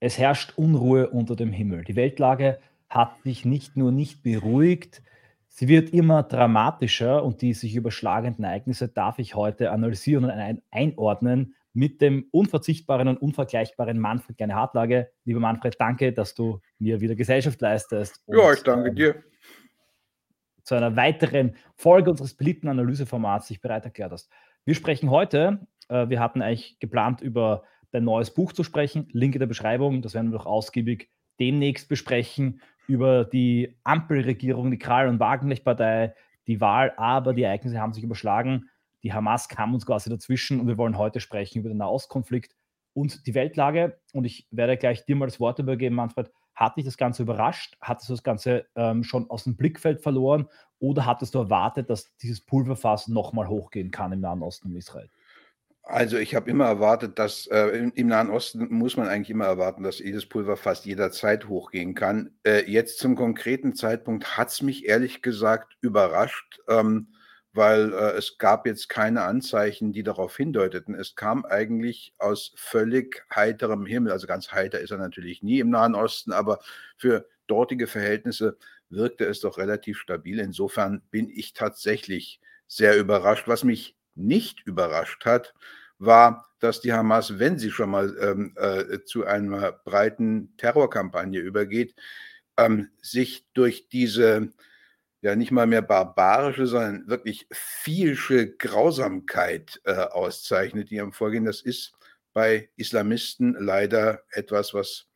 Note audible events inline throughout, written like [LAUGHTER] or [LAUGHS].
Es herrscht Unruhe unter dem Himmel. Die Weltlage hat sich nicht nur nicht beruhigt, sie wird immer dramatischer und die sich überschlagenden Ereignisse darf ich heute analysieren und einordnen mit dem unverzichtbaren und unvergleichbaren Manfred Kleine Hartlage. Lieber Manfred, danke, dass du mir wieder Gesellschaft leistest. Ja, ich danke ähm, dir. Zu einer weiteren Folge unseres beliebten Analyseformats dich bereit erklärt hast. Wir sprechen heute, äh, wir hatten eigentlich geplant, über dein neues Buch zu sprechen. Link in der Beschreibung, das werden wir doch ausgiebig demnächst besprechen, über die Ampelregierung, die Kral- und Wagenknecht-Partei, die Wahl, aber die Ereignisse haben sich überschlagen. Die Hamas kam uns quasi dazwischen und wir wollen heute sprechen über den Nahostkonflikt und die Weltlage. Und ich werde gleich dir mal das Wort übergeben, Manfred. Hat dich das Ganze überrascht? Hattest du das Ganze ähm, schon aus dem Blickfeld verloren oder hattest du erwartet, dass dieses Pulverfass nochmal hochgehen kann im Nahen Osten um Israel? Also ich habe immer erwartet, dass äh, im, Nahen Osten muss man eigentlich immer erwarten, dass jedes Pulver fast jederzeit hochgehen kann. Äh, jetzt zum konkreten Zeitpunkt hat es mich ehrlich gesagt überrascht, ähm, weil äh, es gab jetzt keine Anzeichen, die darauf hindeuteten. Es kam eigentlich aus völlig heiterem Himmel. Also ganz heiter ist er natürlich nie im Nahen Osten, aber für dortige Verhältnisse wirkte es doch relativ stabil. Insofern bin ich tatsächlich sehr überrascht. Was mich nicht überrascht hat, war, dass die Hamas, wenn sie schon mal ähm, äh, zu einer breiten Terrorkampagne übergeht, ähm, sich durch diese ja nicht mal mehr barbarische, sondern wirklich vielsche Grausamkeit äh, auszeichnet, die am Vorgehen. Das ist bei Islamisten leider etwas, was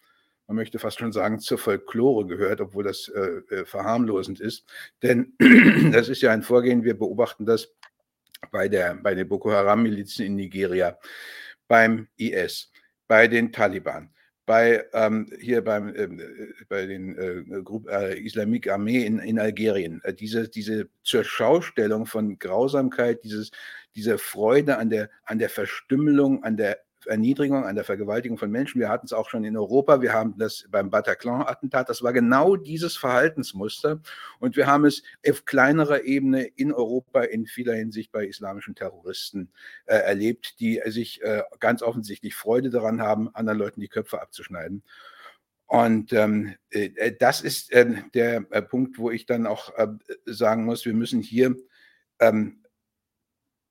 man möchte fast schon sagen, zur Folklore gehört, obwohl das äh, äh verharmlosend ist. Denn [CLEARS THROAT] das ist ja ein Vorgehen, wir beobachten das bei, der, bei den Boko Haram-Milizen in Nigeria, beim IS, bei den Taliban, bei ähm, hier beim, ähm, äh, bei den äh, Gruppe, äh, Islamique Armee in, in Algerien. Äh, diese, diese zur Schaustellung von Grausamkeit, dieses, diese Freude an der, an der Verstümmelung, an der Erniedrigung, an der Vergewaltigung von Menschen. Wir hatten es auch schon in Europa. Wir haben das beim Bataclan-Attentat. Das war genau dieses Verhaltensmuster. Und wir haben es auf kleinerer Ebene in Europa in vieler Hinsicht bei islamischen Terroristen äh, erlebt, die sich äh, ganz offensichtlich Freude daran haben, anderen Leuten die Köpfe abzuschneiden. Und ähm, äh, das ist ähm, der äh, Punkt, wo ich dann auch äh, sagen muss, wir müssen hier, ähm,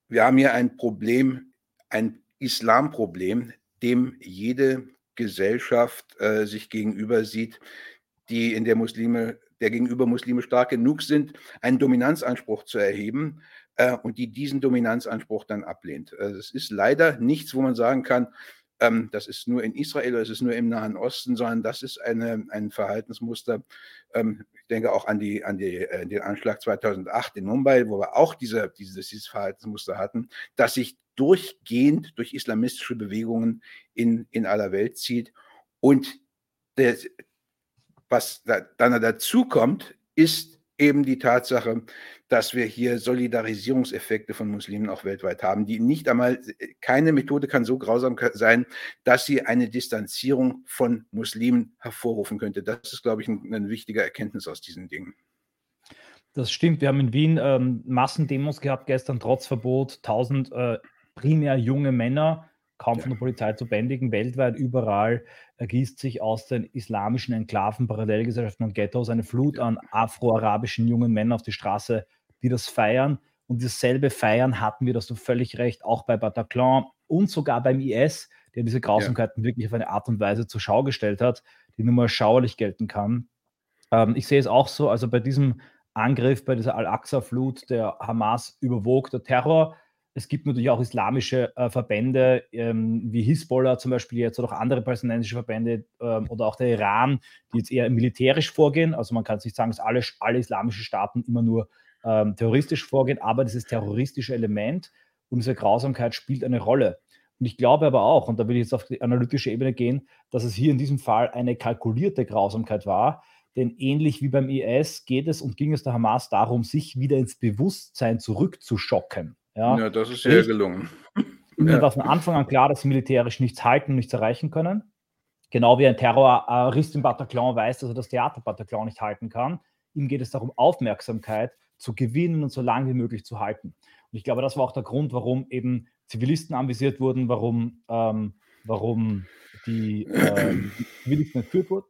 wir haben hier ein Problem, ein Islamproblem, dem jede Gesellschaft äh, sich gegenüber sieht, die in der Muslime, der gegenüber Muslime stark genug sind, einen Dominanzanspruch zu erheben äh, und die diesen Dominanzanspruch dann ablehnt. Äh, es ist leider nichts, wo man sagen kann, ähm, das ist nur in Israel oder es ist nur im Nahen Osten, sondern das ist eine, ein Verhaltensmuster. Ähm, ich denke auch an, die, an die, äh, den Anschlag 2008 in Mumbai, wo wir auch diese, dieses, dieses Verhaltensmuster hatten, dass sich durchgehend durch islamistische Bewegungen in, in aller Welt zieht. Und der, was da, dann dazu kommt, ist eben die Tatsache, dass wir hier Solidarisierungseffekte von Muslimen auch weltweit haben, die nicht einmal, keine Methode kann so grausam sein, dass sie eine Distanzierung von Muslimen hervorrufen könnte. Das ist, glaube ich, ein, eine wichtige Erkenntnis aus diesen Dingen. Das stimmt. Wir haben in Wien ähm, Massendemos gehabt gestern, trotz Verbot, 1000 äh, primär junge Männer, kaum von der Polizei zu bändigen, weltweit überall ergießt sich aus den islamischen Enklaven, Parallelgesellschaften und Ghettos eine Flut an afro-arabischen jungen Männern auf die Straße, die das feiern. Und dasselbe Feiern hatten wir, das du völlig recht, auch bei Bataclan und sogar beim IS, der diese Grausamkeiten ja. wirklich auf eine Art und Weise zur Schau gestellt hat, die nun mal schauerlich gelten kann. Ähm, ich sehe es auch so, also bei diesem Angriff, bei dieser Al-Aqsa-Flut der Hamas überwog der Terror es gibt natürlich auch islamische äh, Verbände ähm, wie Hisbollah zum Beispiel jetzt oder auch andere palästinensische Verbände ähm, oder auch der Iran, die jetzt eher militärisch vorgehen. Also man kann es nicht sagen, dass alle, alle islamischen Staaten immer nur ähm, terroristisch vorgehen, aber dieses terroristische Element und diese Grausamkeit spielt eine Rolle. Und ich glaube aber auch, und da will ich jetzt auf die analytische Ebene gehen, dass es hier in diesem Fall eine kalkulierte Grausamkeit war, denn ähnlich wie beim IS geht es und ging es der Hamas darum, sich wieder ins Bewusstsein zurückzuschocken. Ja, ja das ist sehr gelungen. Mir war von Anfang an klar, dass sie militärisch nichts halten, nichts erreichen können. Genau wie ein Terrorist im Bataclan weiß, dass er das Theater Bataclan nicht halten kann. Ihm geht es darum, Aufmerksamkeit zu gewinnen und so lange wie möglich zu halten. Und ich glaube, das war auch der Grund, warum eben Zivilisten anvisiert wurden, warum ähm, warum die ähm, Zivilisten entführt wurden.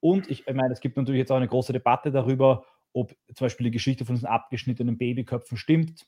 Und ich meine, es gibt natürlich jetzt auch eine große Debatte darüber, ob zum Beispiel die Geschichte von diesen abgeschnittenen Babyköpfen stimmt.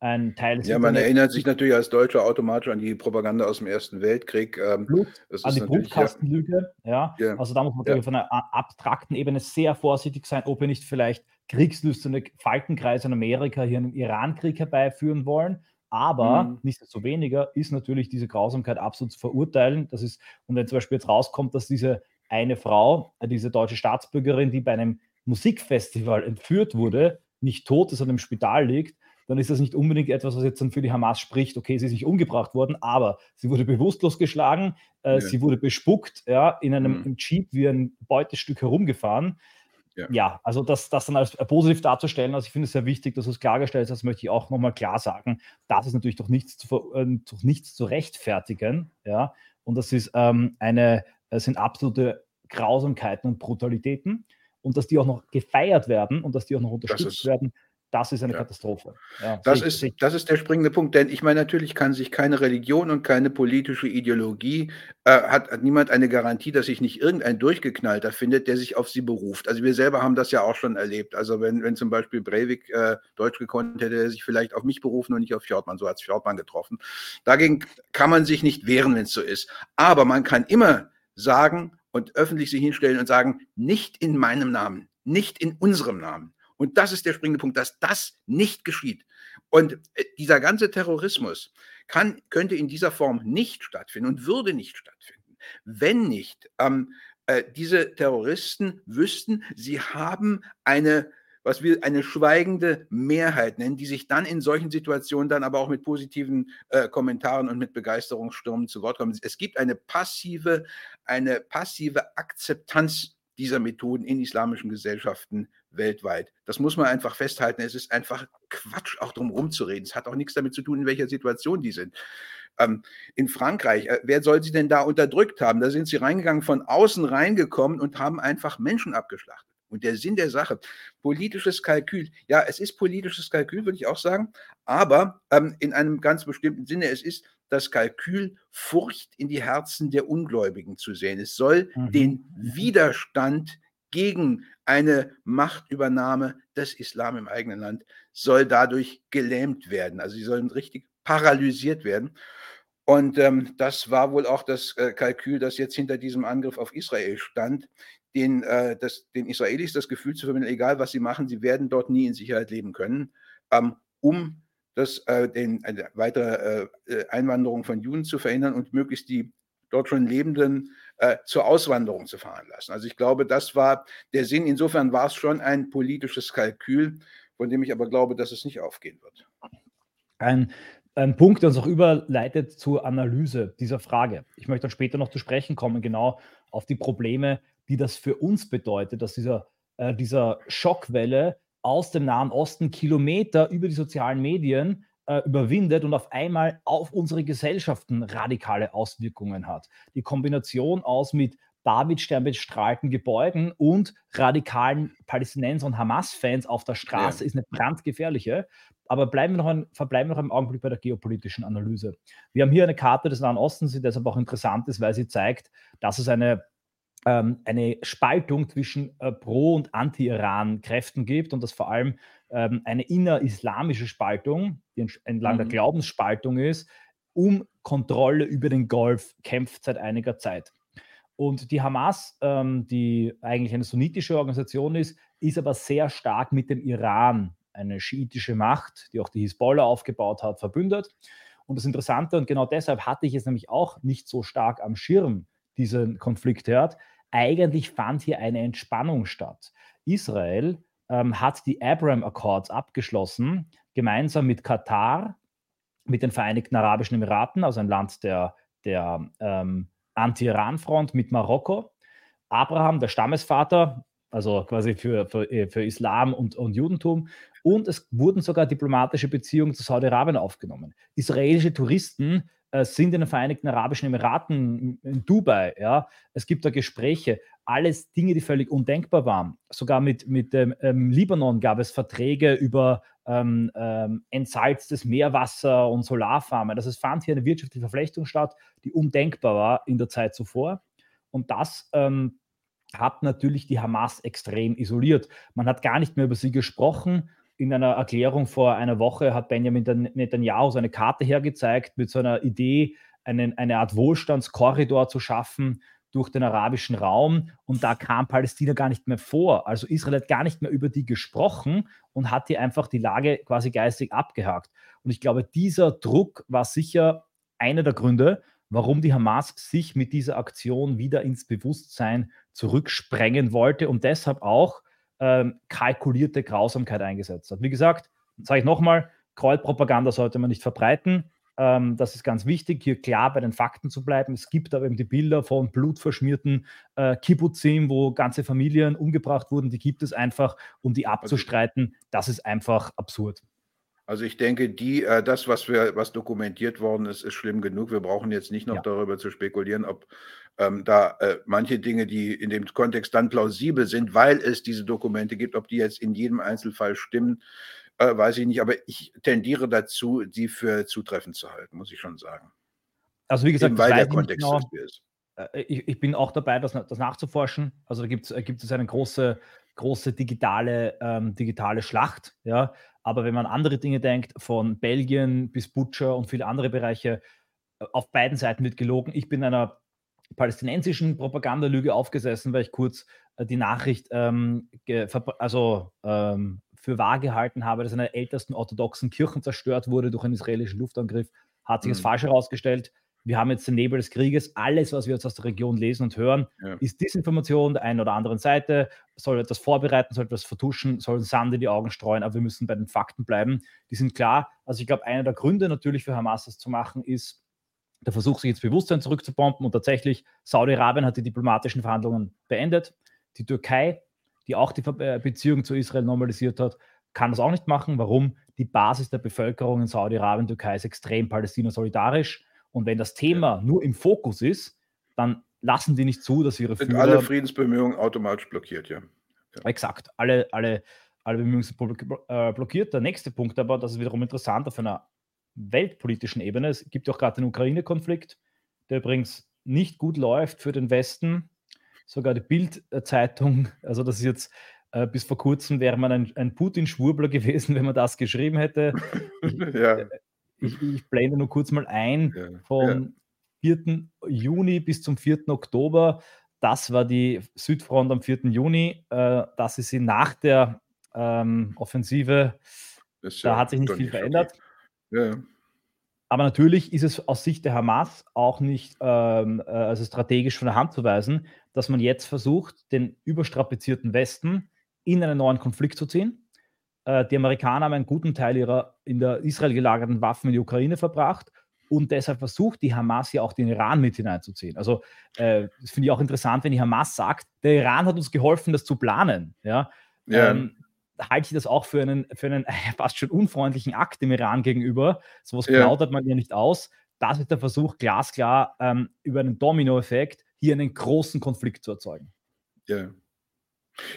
Ein Teil ja, man erinnert sich natürlich als Deutscher automatisch an die Propaganda aus dem Ersten Weltkrieg. Ähm, Blut, an die Brutkastenlüge. Ja. ja. Also da muss man ja. auf einer abstrakten Ebene sehr vorsichtig sein, ob wir nicht vielleicht kriegslüsterne Falkenkreise in Amerika hier einen Irankrieg herbeiführen wollen. Aber mhm. nichtsdestoweniger ist natürlich diese Grausamkeit absolut zu verurteilen. Das ist, und wenn zum Beispiel jetzt rauskommt, dass diese eine Frau, äh, diese deutsche Staatsbürgerin, die bei einem Musikfestival entführt wurde, nicht tot ist und im Spital liegt, dann ist das nicht unbedingt etwas, was jetzt dann für die Hamas spricht, okay, sie ist nicht umgebracht worden, aber sie wurde bewusstlos geschlagen, äh, ja. sie wurde bespuckt, ja, in einem mhm. Jeep wie ein Beutestück herumgefahren. Ja. ja, also das, das dann als positiv darzustellen, also ich finde es sehr wichtig, dass du es klargestellt hast, das möchte ich auch nochmal klar sagen. Das ist natürlich durch nichts zu, äh, durch nichts zu rechtfertigen, ja, und das ist ähm, eine, es sind absolute Grausamkeiten und Brutalitäten und dass die auch noch gefeiert werden und dass die auch noch unterstützt werden, das ist eine ja. Katastrophe. Ja, das, ist, das ist der springende Punkt, denn ich meine, natürlich kann sich keine Religion und keine politische Ideologie, äh, hat, hat, niemand eine Garantie, dass sich nicht irgendein Durchgeknallter findet, der sich auf sie beruft. Also wir selber haben das ja auch schon erlebt. Also wenn, wenn zum Beispiel Breivik äh, Deutsch gekonnt hätte, er sich vielleicht auf mich berufen und nicht auf Fjordmann, so hat Fjordmann getroffen. Dagegen kann man sich nicht wehren, wenn es so ist. Aber man kann immer sagen und öffentlich sich hinstellen und sagen, nicht in meinem Namen, nicht in unserem Namen. Und das ist der springende Punkt, dass das nicht geschieht. Und äh, dieser ganze Terrorismus kann, könnte in dieser Form nicht stattfinden und würde nicht stattfinden, wenn nicht ähm, äh, diese Terroristen wüssten, sie haben eine was wir eine schweigende Mehrheit nennen, die sich dann in solchen Situationen dann aber auch mit positiven äh, Kommentaren und mit Begeisterungsstürmen zu Wort kommen. Es gibt eine passive, eine passive Akzeptanz dieser Methoden in islamischen Gesellschaften weltweit. Das muss man einfach festhalten. Es ist einfach Quatsch, auch drum rumzureden. Es hat auch nichts damit zu tun, in welcher Situation die sind. Ähm, in Frankreich, äh, wer soll sie denn da unterdrückt haben? Da sind sie reingegangen, von außen reingekommen und haben einfach Menschen abgeschlachtet. Und der Sinn der Sache, politisches Kalkül, ja, es ist politisches Kalkül, würde ich auch sagen, aber ähm, in einem ganz bestimmten Sinne, es ist das Kalkül, Furcht in die Herzen der Ungläubigen zu sehen. Es soll mhm. den Widerstand gegen eine Machtübernahme des Islam im eigenen Land, soll dadurch gelähmt werden. Also sie sollen richtig paralysiert werden. Und ähm, das war wohl auch das äh, Kalkül, das jetzt hinter diesem Angriff auf Israel stand, den, äh, das, den Israelis das Gefühl zu vermitteln, egal was sie machen, sie werden dort nie in Sicherheit leben können, ähm, um das, äh, den, eine weitere äh, äh, Einwanderung von Juden zu verhindern und möglichst die dort schon Lebenden äh, zur Auswanderung zu veranlassen. Also ich glaube, das war der Sinn. Insofern war es schon ein politisches Kalkül, von dem ich aber glaube, dass es nicht aufgehen wird. Ein, ein Punkt, der uns auch überleitet zur Analyse dieser Frage. Ich möchte dann später noch zu sprechen kommen, genau auf die Probleme, die das für uns bedeutet, dass dieser, äh, dieser Schockwelle aus dem Nahen Osten Kilometer über die sozialen Medien äh, überwindet und auf einmal auf unsere Gesellschaften radikale Auswirkungen hat. Die Kombination aus mit Davidstern bestrahlten Gebäuden und radikalen Palästinenser und Hamas-Fans auf der Straße ja. ist eine brandgefährliche. Aber bleiben wir noch ein, verbleiben wir noch einen Augenblick bei der geopolitischen Analyse. Wir haben hier eine Karte des Nahen Ostens, die deshalb auch interessant ist, weil sie zeigt, dass es eine ähm, eine Spaltung zwischen äh, Pro- und Anti-Iran-Kräften gibt und dass vor allem ähm, eine innerislamische Spaltung, die entlang mhm. der Glaubensspaltung ist, um Kontrolle über den Golf kämpft seit einiger Zeit. Und die Hamas, ähm, die eigentlich eine sunnitische Organisation ist, ist aber sehr stark mit dem Iran, eine schiitische Macht, die auch die Hisbollah aufgebaut hat, verbündet. Und das Interessante, und genau deshalb hatte ich es nämlich auch nicht so stark am Schirm, diesen Konflikt hört, eigentlich fand hier eine Entspannung statt. Israel ähm, hat die Abraham Accords abgeschlossen, gemeinsam mit Katar, mit den Vereinigten Arabischen Emiraten, also ein Land der, der ähm, Anti-Iran-Front, mit Marokko. Abraham, der Stammesvater, also quasi für, für, äh, für Islam und, und Judentum. Und es wurden sogar diplomatische Beziehungen zu Saudi-Arabien aufgenommen. Israelische Touristen sind in den Vereinigten Arabischen Emiraten, in Dubai, ja. Es gibt da Gespräche, alles Dinge, die völlig undenkbar waren. Sogar mit, mit dem ähm, Libanon gab es Verträge über ähm, ähm, entsalztes Meerwasser und Solarfarmen. Das heißt, fand hier eine wirtschaftliche Verflechtung statt, die undenkbar war in der Zeit zuvor. Und das ähm, hat natürlich die Hamas extrem isoliert. Man hat gar nicht mehr über sie gesprochen. In einer Erklärung vor einer Woche hat Benjamin Netanyahu seine Karte hergezeigt mit so Idee, einen, eine Art Wohlstandskorridor zu schaffen durch den arabischen Raum. Und da kam Palästina gar nicht mehr vor. Also Israel hat gar nicht mehr über die gesprochen und hat hier einfach die Lage quasi geistig abgehakt. Und ich glaube, dieser Druck war sicher einer der Gründe, warum die Hamas sich mit dieser Aktion wieder ins Bewusstsein zurücksprengen wollte und deshalb auch ähm, kalkulierte Grausamkeit eingesetzt hat. Wie gesagt, sage ich nochmal, Kreuzpropaganda sollte man nicht verbreiten. Ähm, das ist ganz wichtig, hier klar bei den Fakten zu bleiben. Es gibt aber eben die Bilder von blutverschmierten äh, Kibbutzim, wo ganze Familien umgebracht wurden. Die gibt es einfach, um die also abzustreiten. Das ist einfach absurd. Also ich denke, die, äh, das, was wir, was dokumentiert worden ist, ist schlimm genug. Wir brauchen jetzt nicht noch ja. darüber zu spekulieren, ob ähm, da äh, manche Dinge, die in dem Kontext dann plausibel sind, weil es diese Dokumente gibt, ob die jetzt in jedem Einzelfall stimmen, äh, weiß ich nicht. Aber ich tendiere dazu, sie für zutreffend zu halten, muss ich schon sagen. Also wie gesagt, Eben weil der Kontext genau. ist. Äh, ich, ich, bin auch dabei, das, das nachzuforschen. Also da gibt es eine große, große digitale, ähm, digitale Schlacht. Ja? Aber wenn man andere Dinge denkt, von Belgien bis Butcher und viele andere Bereiche, äh, auf beiden Seiten wird gelogen. Ich bin einer palästinensischen Propagandalüge aufgesessen, weil ich kurz äh, die Nachricht ähm, also, ähm, für wahr gehalten habe, dass eine der ältesten orthodoxen Kirchen zerstört wurde durch einen israelischen Luftangriff. Hat sich mhm. als falsch herausgestellt wir haben jetzt den Nebel des Krieges, alles, was wir jetzt aus der Region lesen und hören, ja. ist Disinformation der einen oder anderen Seite, soll etwas vorbereiten, soll etwas vertuschen, soll Sand in die Augen streuen, aber wir müssen bei den Fakten bleiben. Die sind klar. Also ich glaube, einer der Gründe natürlich für Hamas das zu machen, ist der Versuch, sich ins Bewusstsein zurückzubomben und tatsächlich, Saudi-Arabien hat die diplomatischen Verhandlungen beendet. Die Türkei, die auch die äh, Beziehung zu Israel normalisiert hat, kann das auch nicht machen. Warum? Die Basis der Bevölkerung in Saudi-Arabien, Türkei ist extrem palästina-solidarisch und wenn das Thema nur im Fokus ist, dann lassen die nicht zu, dass ihre sind Führer, alle Friedensbemühungen automatisch blockiert, ja. ja. Exakt, alle, alle, alle Bemühungen sind äh, blockiert. Der nächste Punkt aber, das ist wiederum interessant auf einer weltpolitischen Ebene. Es gibt ja auch gerade den Ukraine-Konflikt, der übrigens nicht gut läuft für den Westen. Sogar die Bild-Zeitung, also das ist jetzt äh, bis vor kurzem wäre man ein, ein Putin-Schwurbler gewesen, [LAUGHS] wenn man das geschrieben hätte. Ich, [LAUGHS] ja. Äh, ich, ich blende nur kurz mal ein, ja, vom ja. 4. Juni bis zum 4. Oktober. Das war die Südfront am 4. Juni. Äh, das ist sie nach der ähm, Offensive. da hat sich nicht viel verändert. Ja. Aber natürlich ist es aus Sicht der Hamas auch nicht ähm, äh, also strategisch von der Hand zu weisen, dass man jetzt versucht, den überstrapazierten Westen in einen neuen Konflikt zu ziehen. Äh, die Amerikaner haben einen guten Teil ihrer in der Israel gelagerten Waffen in die Ukraine verbracht und deshalb versucht die Hamas ja auch den Iran mit hineinzuziehen. Also äh, das finde ich auch interessant, wenn die Hamas sagt, der Iran hat uns geholfen, das zu planen. Ja, ja. Ähm, halte ich das auch für einen, für einen äh, fast schon unfreundlichen Akt dem Iran gegenüber. Sowas ja. plaudert man ja nicht aus. Das ist der Versuch, glasklar ähm, über einen Dominoeffekt hier einen großen Konflikt zu erzeugen. Ja.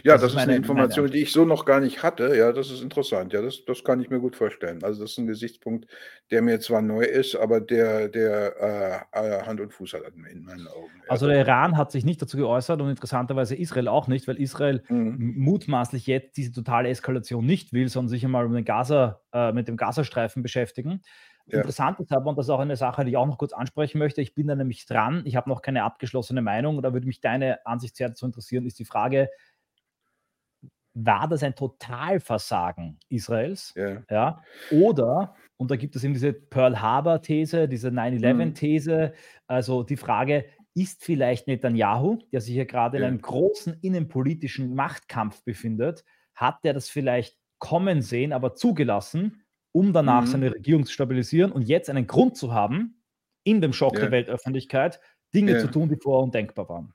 Ja, das, das ist, meine, eine Information, die ich so noch gar nicht hatte. Ja, das ist interessant. Ja, das, das kann ich mir gut vorstellen. Also das ist ein Gesichtspunkt, der mir zwar neu ist, aber der, der äh, äh Hand und Fuß hat in meinen Augen. Ja, also der Iran hat sich nicht dazu geäußert und interessanterweise Israel auch nicht, weil Israel mhm. mutmaßlich jetzt diese totale Eskalation nicht will, sondern sich einmal um den Gaza, äh, mit dem Gazastreifen beschäftigen. Ja. Interessant ist aber, und das ist auch eine Sache, die ich auch noch kurz ansprechen möchte, ich bin da nämlich dran, ich habe noch keine abgeschlossene Meinung, da würde mich deine Ansicht sehr dazu interessieren, ist die Frage, war das ein Totalversagen Israels? Ja. ja. Oder, und da gibt es eben diese Pearl Harbor-These, diese 9-11-These, mhm. also die Frage, ist vielleicht Netanyahu, der sich ja gerade ja. in einem großen innenpolitischen Machtkampf befindet, hat der das vielleicht kommen sehen, aber zugelassen, um danach mhm. seine Regierung zu stabilisieren und jetzt einen Grund zu haben, in dem Schock ja. der Weltöffentlichkeit Dinge zu tun, die vorher undenkbar waren?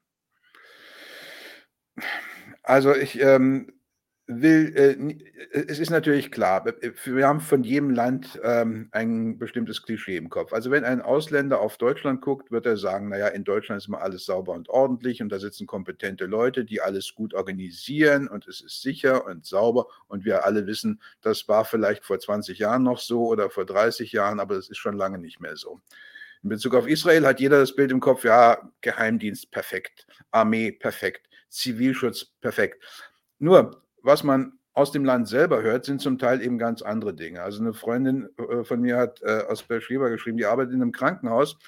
Also ich, ähm, will, äh, es ist natürlich klar, äh, wir haben von jedem Land ähm, ein bestimmtes Klischee im Kopf. Also wenn ein Ausländer auf Deutschland guckt, wird er sagen, naja, in Deutschland ist immer alles sauber und ordentlich und da sitzen kompetente Leute, die alles gut organisieren und es ist sicher und sauber und wir alle wissen, das war vielleicht vor 20 Jahren noch so oder vor 30 Jahren, aber das ist schon lange nicht mehr so. In Bezug auf Israel hat jeder das Bild im Kopf, ja, Geheimdienst perfekt, Armee perfekt, Zivilschutz perfekt. Nur, was man aus dem Land selber hört, sind zum Teil eben ganz andere Dinge. Also eine Freundin äh, von mir hat äh, aus Berschleber geschrieben, die arbeitet in einem Krankenhaus.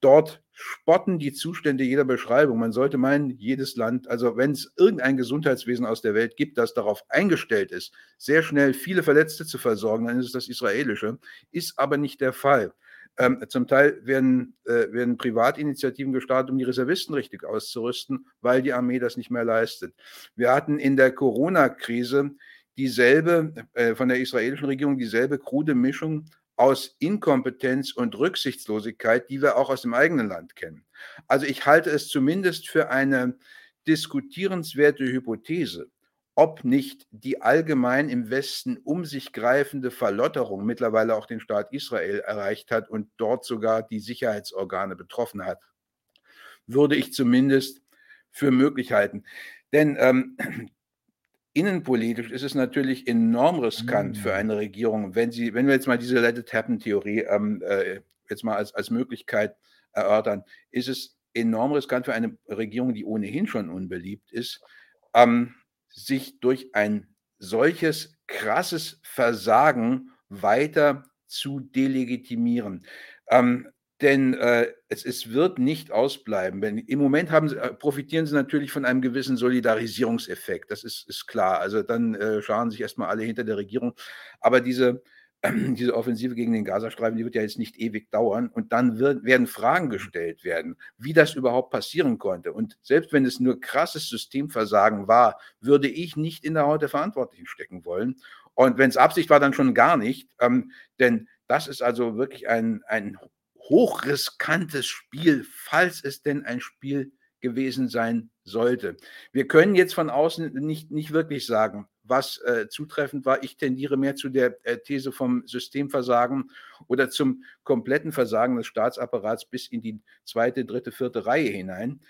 Dort spotten die Zustände jeder Beschreibung. Man sollte meinen, jedes Land, also wenn es irgendein Gesundheitswesen aus der Welt gibt, das darauf eingestellt ist, sehr schnell viele Verletzte zu versorgen, dann ist es das israelische. Ist aber nicht der Fall. Ähm, zum Teil werden, äh, werden Privatinitiativen gestartet, um die Reservisten richtig auszurüsten, weil die Armee das nicht mehr leistet. Wir hatten in der Corona-Krise dieselbe, äh, von der israelischen Regierung dieselbe krude Mischung aus Inkompetenz und Rücksichtslosigkeit, die wir auch aus dem eigenen Land kennen. Also ich halte es zumindest für eine diskutierenswerte Hypothese, ob nicht die allgemein im Westen um sich greifende Verlotterung mittlerweile auch den Staat Israel erreicht hat und dort sogar die Sicherheitsorgane betroffen hat, würde ich zumindest für möglich halten. Denn ähm, [CLEARS THROAT] innenpolitisch ist es natürlich enorm riskant mhm. für eine Regierung, wenn sie, wenn wir jetzt mal diese Let it happen Theorie ähm, äh, jetzt mal als, als Möglichkeit erörtern, ist es enorm riskant für eine Regierung, die ohnehin schon unbeliebt ist, ähm, sich durch ein solches krasses Versagen weiter zu delegitimieren. Ähm, denn äh, es, es, wird nicht ausbleiben. Wenn, Im Moment sie, äh, profitieren sie natürlich von einem gewissen Solidarisierungseffekt. Das ist, ist klar. Also dann äh, scharen sich erstmal alle hinter der Regierung. Aber diese, [CLEARS THROAT] diese Offensive gegen den Gazastreifen, die wird ja jetzt nicht ewig dauern. Und dann wird, werden Fragen gestellt werden, wie das überhaupt passieren konnte. Und selbst wenn es nur krasses Systemversagen war, würde ich nicht in der Haut der Verantwortlichen stecken wollen. Und wenn es Absicht war, dann schon gar nicht. Ähm, denn das ist also wirklich ein, ein hochriskantes Spiel, falls es denn ein Spiel gewesen sein sollte. Wir können jetzt von außen nicht, nicht wirklich sagen, was äh, zutreffend war. Ich tendiere mehr zu der äh, These vom Systemversagen oder zum kompletten Versagen des Staatsapparats bis in die zweite, dritte, vierte Reihe hinein.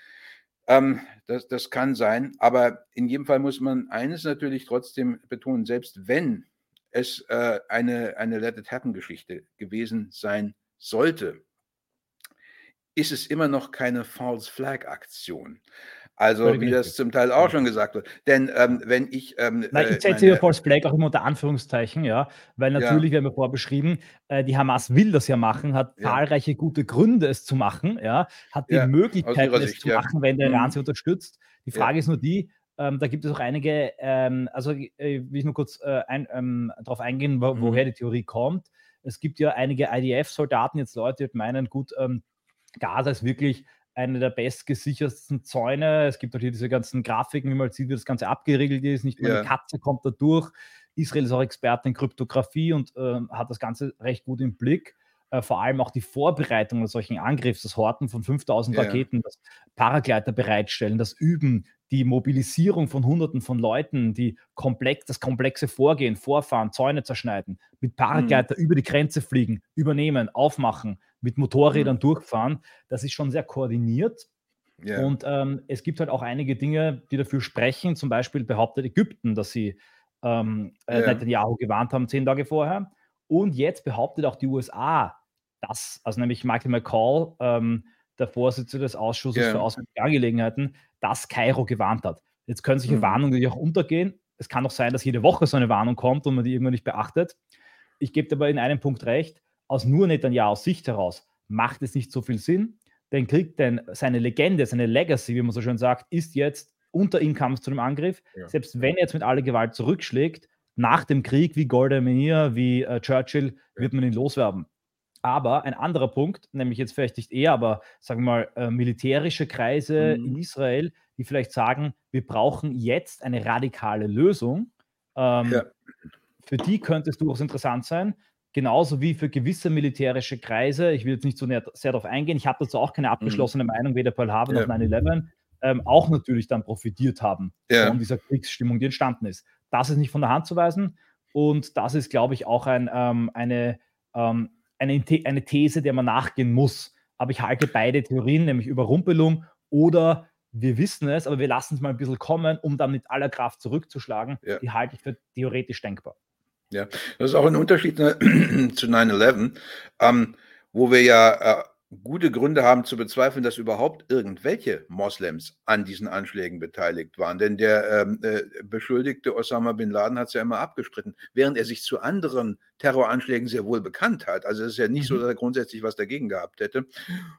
Ähm, das, das kann sein, aber in jedem Fall muss man eines natürlich trotzdem betonen, selbst wenn es äh, eine, eine Let It Happen-Geschichte gewesen sein sollte, ist es immer noch keine False Flag Aktion. Also, wie das zum Teil auch schon gesagt wird. Denn ähm, wenn ich. Ähm, Nein, ich äh, setze hier False Flag auch immer unter Anführungszeichen, ja, weil natürlich, ja. wir haben vorher beschrieben, äh, die Hamas will das ja machen, hat ja. zahlreiche gute Gründe, es zu machen, ja, hat die ja, Möglichkeit, es Sicht, zu machen, wenn der Iran mhm. sie unterstützt. Die Frage ist nur die, ähm, da gibt es auch einige, ähm, also äh, will ich nur kurz äh, ein, ähm, darauf eingehen, wo, mhm. woher die Theorie kommt. Es gibt ja einige IDF-Soldaten, jetzt Leute, die meinen, gut, ähm, Gaza ist wirklich eine der bestgesichertsten Zäune. Es gibt auch hier diese ganzen Grafiken, wie man sieht, wie das Ganze abgeriegelt ist. Nicht nur ja. eine Katze kommt da durch. Israel ist auch Experte in Kryptographie und äh, hat das Ganze recht gut im Blick. Äh, vor allem auch die Vorbereitung eines solchen Angriffs, das Horten von 5000 ja. Raketen, das Paragleiter bereitstellen, das Üben, die Mobilisierung von Hunderten von Leuten, die komplex, das komplexe Vorgehen, Vorfahren, Zäune zerschneiden, mit Paragleiter mhm. über die Grenze fliegen, übernehmen, aufmachen, mit Motorrädern mhm. durchfahren. Das ist schon sehr koordiniert. Yeah. Und ähm, es gibt halt auch einige Dinge, die dafür sprechen. Zum Beispiel behauptet Ägypten, dass sie ähm, äh, yeah. Netanyahu gewarnt haben zehn Tage vorher. Und jetzt behauptet auch die USA, dass, also nämlich Michael McCall, ähm, der Vorsitzende des Ausschusses yeah. für Auswärtige Angelegenheiten, dass Kairo gewarnt hat. Jetzt können solche mhm. Warnungen natürlich auch untergehen. Es kann auch sein, dass jede Woche so eine Warnung kommt und man die irgendwann nicht beachtet. Ich gebe aber in einem Punkt recht aus nur Netanyahus Sicht heraus macht es nicht so viel Sinn, denn Krieg, denn seine Legende, seine Legacy, wie man so schön sagt, ist jetzt unter ihm Kampf zu dem Angriff. Ja. Selbst wenn er jetzt mit aller Gewalt zurückschlägt, nach dem Krieg, wie Golda Meir, wie äh, Churchill, ja. wird man ihn loswerden. Aber ein anderer Punkt, nämlich jetzt vielleicht nicht eher, aber sagen wir mal äh, militärische Kreise mhm. in Israel, die vielleicht sagen, wir brauchen jetzt eine radikale Lösung. Ähm, ja. Für die könnte es durchaus interessant sein, genauso wie für gewisse militärische Kreise, ich will jetzt nicht so sehr, darauf eingehen, ich habe dazu auch keine mhm. abgeschlossene mhm. Meinung, weder Pearl Harbor ja. noch 9-11, ähm, auch natürlich dann profitiert haben ja. von dieser Kriegsstimmung, die entstanden ist. Das ist nicht von der Hand zu weisen. Und das ist, glaube ich, auch ein, ähm, eine, ähm, eine, eine These, der man nachgehen muss. Aber ich halte beide Theorien, nämlich Überrumpelung oder wir wissen es, aber wir lassen es mal ein bisschen kommen, um dann mit aller Kraft zurückzuschlagen, ja. die halte ich für theoretisch denkbar. Ja, das ist auch ein Unterschied ne, [CLEARS THROAT] zu 9-11, ähm, wo wir ja äh, gute Gründe haben zu bezweifeln, dass überhaupt irgendwelche Moslems an diesen Anschlägen beteiligt waren. Denn der ähm, äh, beschuldigte Osama bin Laden hat es ja immer abgestritten, während er sich zu anderen Terroranschlägen sehr wohl bekannt hat. Also es ist ja nicht mhm. so, dass er grundsätzlich was dagegen gehabt hätte.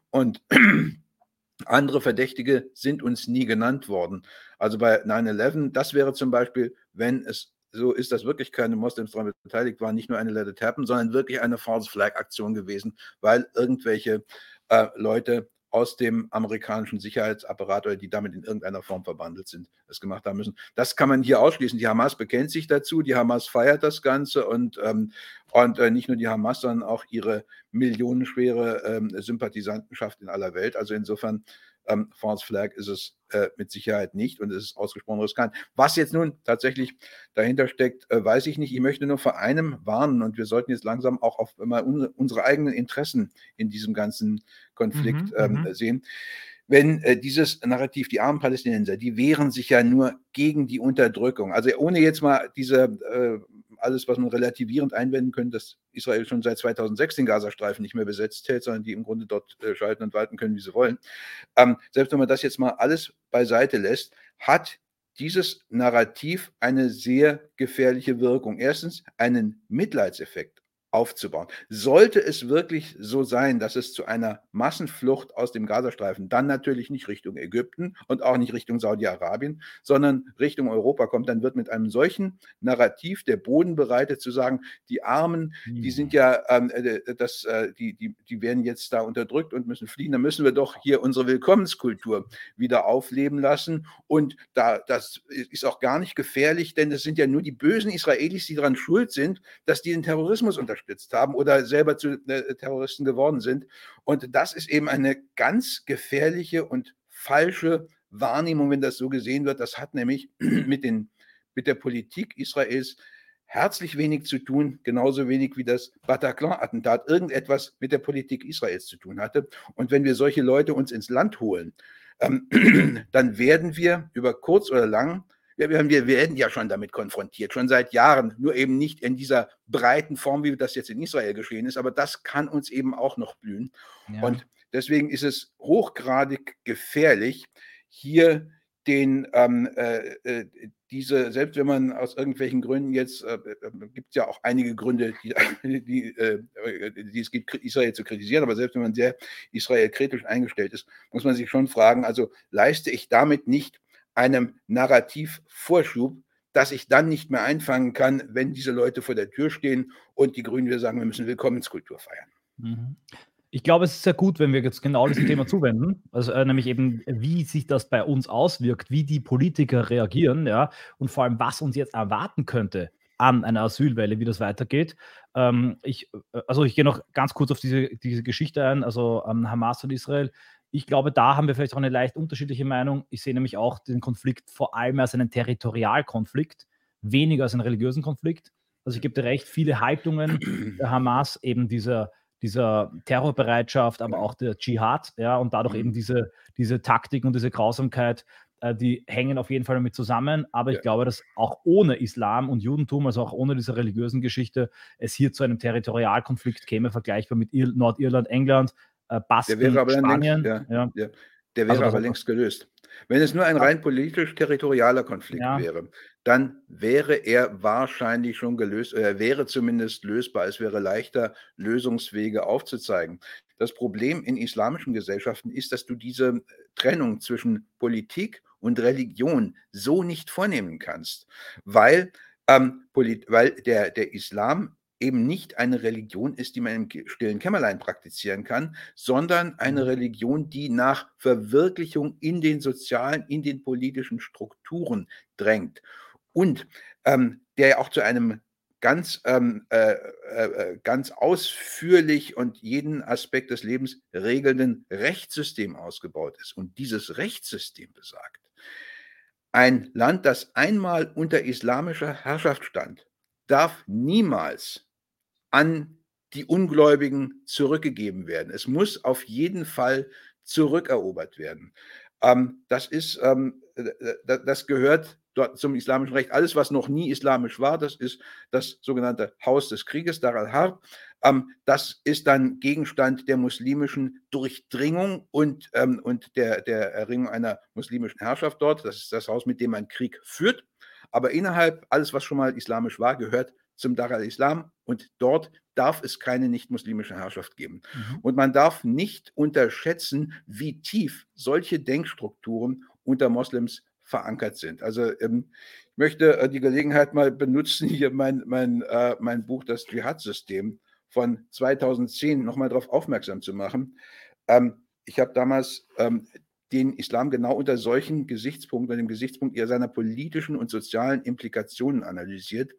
Und [CLEARS THROAT] andere Verdächtige sind uns nie genannt worden. Also bei 9-11, das wäre zum Beispiel, wenn es so ist, dass wirklich keine Moslems daran beteiligt waren, nicht nur eine Let It Happen, sondern wirklich eine False Flag Aktion gewesen, weil irgendwelche äh, Leute aus dem amerikanischen Sicherheitsapparat oder die damit in irgendeiner Form verbandelt sind, es gemacht haben müssen. Das kann man hier ausschließen. Die Hamas bekennt sich dazu, die Hamas feiert das Ganze und, ähm, und äh, nicht nur die Hamas, sondern auch ihre millionenschwere ähm, Sympathisantenschaft in aller Welt. Also insofern ähm, False Flag ist es äh, mit Sicherheit nicht und es ist ausgesprochen riskant. Was jetzt nun tatsächlich dahinter steckt, äh, weiß ich nicht. Ich möchte nur vor einem warnen und wir sollten jetzt langsam auch auf immer unsere, unsere eigenen Interessen in diesem ganzen Konflikt mhm, ähm, mhm. sehen wenn äh, dieses Narrativ, die armen Palästinenser, die wehren sich ja nur gegen die Unterdrückung. Also ohne jetzt mal diese äh, alles, was man relativierend einwenden könnte, dass Israel schon seit 2006 den Gazastreifen nicht mehr besetzt hält, sondern die im Grunde dort äh, schalten und walten können, wie sie wollen. Ähm, selbst wenn man das jetzt mal alles beiseite lässt, hat dieses Narrativ eine sehr gefährliche Wirkung. Erstens einen Mitleidseffekt aufzubauen. Sollte es wirklich so sein, dass es zu einer Massenflucht aus dem Gazastreifen, dann natürlich nicht Richtung Ägypten und auch nicht Richtung Saudi-Arabien, sondern Richtung Europa kommt, dann wird mit einem solchen Narrativ der Boden bereitet zu sagen, die Armen, die hm. sind ja, ähm, äh, das, äh, die, die, die werden jetzt da unterdrückt und müssen fliehen, dann müssen wir doch hier unsere Willkommenskultur wieder aufleben lassen und da, das ist auch gar nicht gefährlich, denn es sind ja nur die bösen Israelis, die daran schuld sind, dass die den Terrorismus unterstützen unterstützt haben oder selber zu äh, Terroristen geworden sind. Und das ist eben eine ganz gefährliche und falsche Wahrnehmung, wenn das so gesehen wird. Das hat nämlich [CLEARS THROAT] mit, den, mit der Politik Israels herzlich wenig zu tun, genauso wenig wie das Bataclan-Attentat irgendetwas mit der Politik Israels zu tun hatte. Und wenn wir solche Leute uns ins Land holen, ähm, [CLEARS THROAT] dann werden wir über kurz oder lang wir, wir werden ja schon damit konfrontiert, schon seit Jahren, nur eben nicht in dieser breiten Form, wie das jetzt in Israel geschehen ist, aber das kann uns eben auch noch blühen. Ja. Und deswegen ist es hochgradig gefährlich, hier den ähm, äh, äh diese, selbst wenn man aus irgendwelchen Gründen jetzt, äh, äh gibt es ja auch einige Gründe, die, [LAUGHS] die, äh, die, es gibt, Israel zu kritisieren, aber selbst wenn man sehr israelkritisch eingestellt ist, muss man sich schon fragen, also leiste ich damit nicht einem Narrativvorschub, dass ich dann nicht mehr einfangen kann, wenn diese Leute vor der Tür stehen und die Grünen wieder sagen, wir müssen Willkommenskultur feiern. Mhm. Ich glaube, es ist sehr gut, wenn wir jetzt genau diesem Thema zuwenden, also äh, nämlich eben, wie sich das bei uns auswirkt, wie die Politiker reagieren, ja, und vor allem, was uns jetzt erwarten könnte an einer Asylwelle, wie das weitergeht. Ähm, ich, äh, also ich gehe noch ganz kurz auf diese, diese Geschichte ein, also ähm, Hamas und Israel. Ich glaube, da haben wir vielleicht auch eine leicht unterschiedliche Meinung. Ich sehe nämlich auch den Konflikt vor allem als einen Territorialkonflikt, weniger als einen religiösen Konflikt. Also ich gebe dir recht, viele Haltungen der Hamas, eben dieser, dieser Terrorbereitschaft, aber auch der Dschihad, ja, und dadurch eben diese, diese Taktik und diese Grausamkeit, äh, die hängen auf jeden Fall damit zusammen. Aber ich glaube, dass auch ohne Islam und Judentum, also auch ohne diese religiösen Geschichte, es hier zu einem Territorialkonflikt käme, vergleichbar mit Ir Nordirland, England, äh, Basken, der wäre aber Spanien. Längst, ja, ja. Der, wäre also, aber längst gelöst. Wenn es nur ein rein politisch-territorialer Konflikt ja. wäre, dann wäre er wahrscheinlich schon gelöst, er wäre zumindest lösbar. Es wäre leichter, Lösungswege aufzuzeigen. Das Problem in islamischen Gesellschaften ist, dass du diese Trennung zwischen Politik und Religion so nicht vornehmen kannst, weil, ähm, weil der, der Islam eben nicht eine Religion ist, die man im stillen Kämmerlein praktizieren kann, sondern eine mhm. Religion, die nach Verwirklichung in den sozialen, in den politischen Strukturen drängt und ähm, der auch zu einem ganz, ähm, äh, äh, äh, ganz ausführlich und jeden Aspekt des Lebens regelnden Rechtssystem ausgebaut ist. Und dieses Rechtssystem besagt, Ein Land, das einmal unter islamischer Herrschaft stand, darf niemals an die Ungläubigen zurückgegeben werden. Es muss auf jeden Fall zurückerobert werden. Ähm, das ist, ähm, das gehört dort zum islamischen Recht. Alles, was noch nie islamisch war, das ist das sogenannte Haus des Krieges, Dar al-Harb. Ähm, das ist dann Gegenstand der muslimischen Durchdringung und, ähm, und der, der Erringung einer muslimischen Herrschaft dort. Das ist das Haus, mit dem man Krieg führt. Aber innerhalb, alles, was schon mal islamisch war, gehört zum Dar al-Islam und dort darf es keine nicht-muslimische Herrschaft geben. Mhm. Und man darf nicht unterschätzen, wie tief solche Denkstrukturen unter Moslems verankert sind. Also ähm, ich möchte äh, die Gelegenheit mal benutzen, [LAUGHS] hier mein, mein, äh, mein Buch Das Dschihad-System von 2010 nochmal darauf aufmerksam zu machen. Ähm, ich habe damals ähm, den Islam genau unter solchen Gesichtspunkten, dem Gesichtspunkt seiner politischen und sozialen Implikationen analysiert.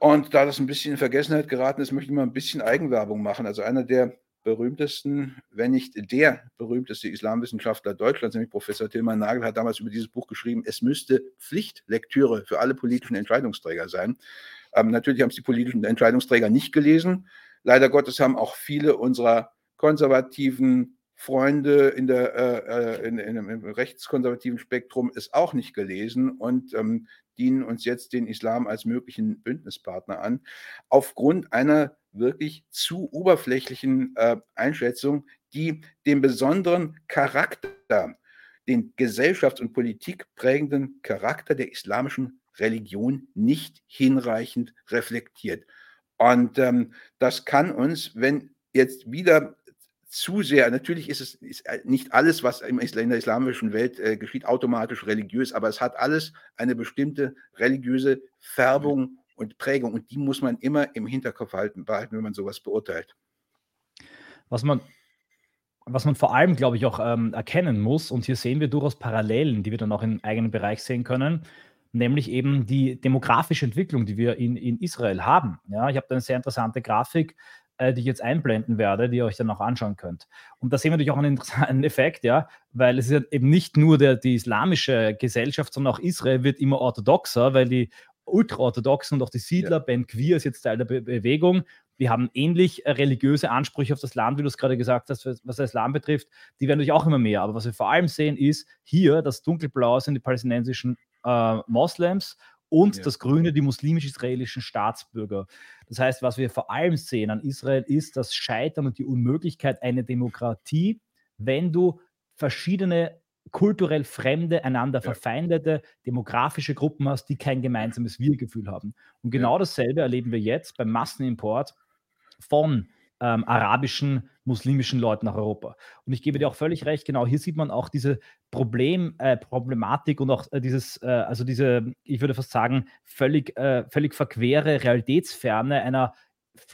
Und da das ein bisschen in Vergessenheit geraten ist, möchte ich mal ein bisschen Eigenwerbung machen. Also einer der berühmtesten, wenn nicht der berühmteste Islamwissenschaftler Deutschlands, nämlich Professor Tilman Nagel, hat damals über dieses Buch geschrieben, es müsste Pflichtlektüre für alle politischen Entscheidungsträger sein. Ähm, natürlich haben es die politischen Entscheidungsträger nicht gelesen. Leider Gottes haben auch viele unserer konservativen Freunde in der, äh, äh in, in, im rechtskonservativen Spektrum es auch nicht gelesen und ähm, dienen uns jetzt den Islam als möglichen Bündnispartner an, aufgrund einer wirklich zu oberflächlichen äh, Einschätzung, die den besonderen Charakter, den gesellschafts- und politikprägenden Charakter der islamischen Religion nicht hinreichend reflektiert. Und ähm, das kann uns, wenn jetzt wieder zu sehr, natürlich ist es ist äh, nicht alles, was in der islamischen Welt äh, geschieht, automatisch religiös, aber es hat alles eine bestimmte religiöse Färbung und Prägung und die muss man immer im Hinterkopf halten, behalten, wenn man sowas beurteilt. Was man, was man vor allem, glaube ich, auch ähm, erkennen muss, und hier sehen wir durchaus Parallelen, die wir dann auch im eigenen Bereich sehen können, nämlich eben die demografische Entwicklung, die wir in, in Israel haben. Ja, ich habe da eine sehr interessante Grafik, äh, die ich jetzt einblenden werde, die ihr euch dann auch anschauen könnt. Und da sehen wir natürlich auch einen interessanten Effekt, ja, weil es ist ja eben nicht nur der, die islamische Gesellschaft, sondern auch Israel wird immer orthodoxer, weil die ultraorthodoxen und auch die Siedler, ja. Ben Quir ist jetzt Teil der Be Bewegung. Wir haben ähnlich äh, religiöse Ansprüche auf das Land, wie du es gerade gesagt hast, was das Islam betrifft. Die werden natürlich auch immer mehr. Aber was wir vor allem sehen, ist hier, das Dunkelblau sind die palästinensischen äh, Moslems und ja. das Grüne die muslimisch-israelischen Staatsbürger. Das heißt, was wir vor allem sehen an Israel ist das Scheitern und die Unmöglichkeit einer Demokratie, wenn du verschiedene kulturell fremde, einander ja. verfeindete demografische Gruppen hast, die kein gemeinsames Wir-Gefühl haben. Und genau ja. dasselbe erleben wir jetzt beim Massenimport von ähm, arabischen, muslimischen Leuten nach Europa. Und ich gebe dir auch völlig recht, genau, hier sieht man auch diese Problem, äh, Problematik und auch äh, dieses, äh, also diese, ich würde fast sagen, völlig, äh, völlig verquere Realitätsferne einer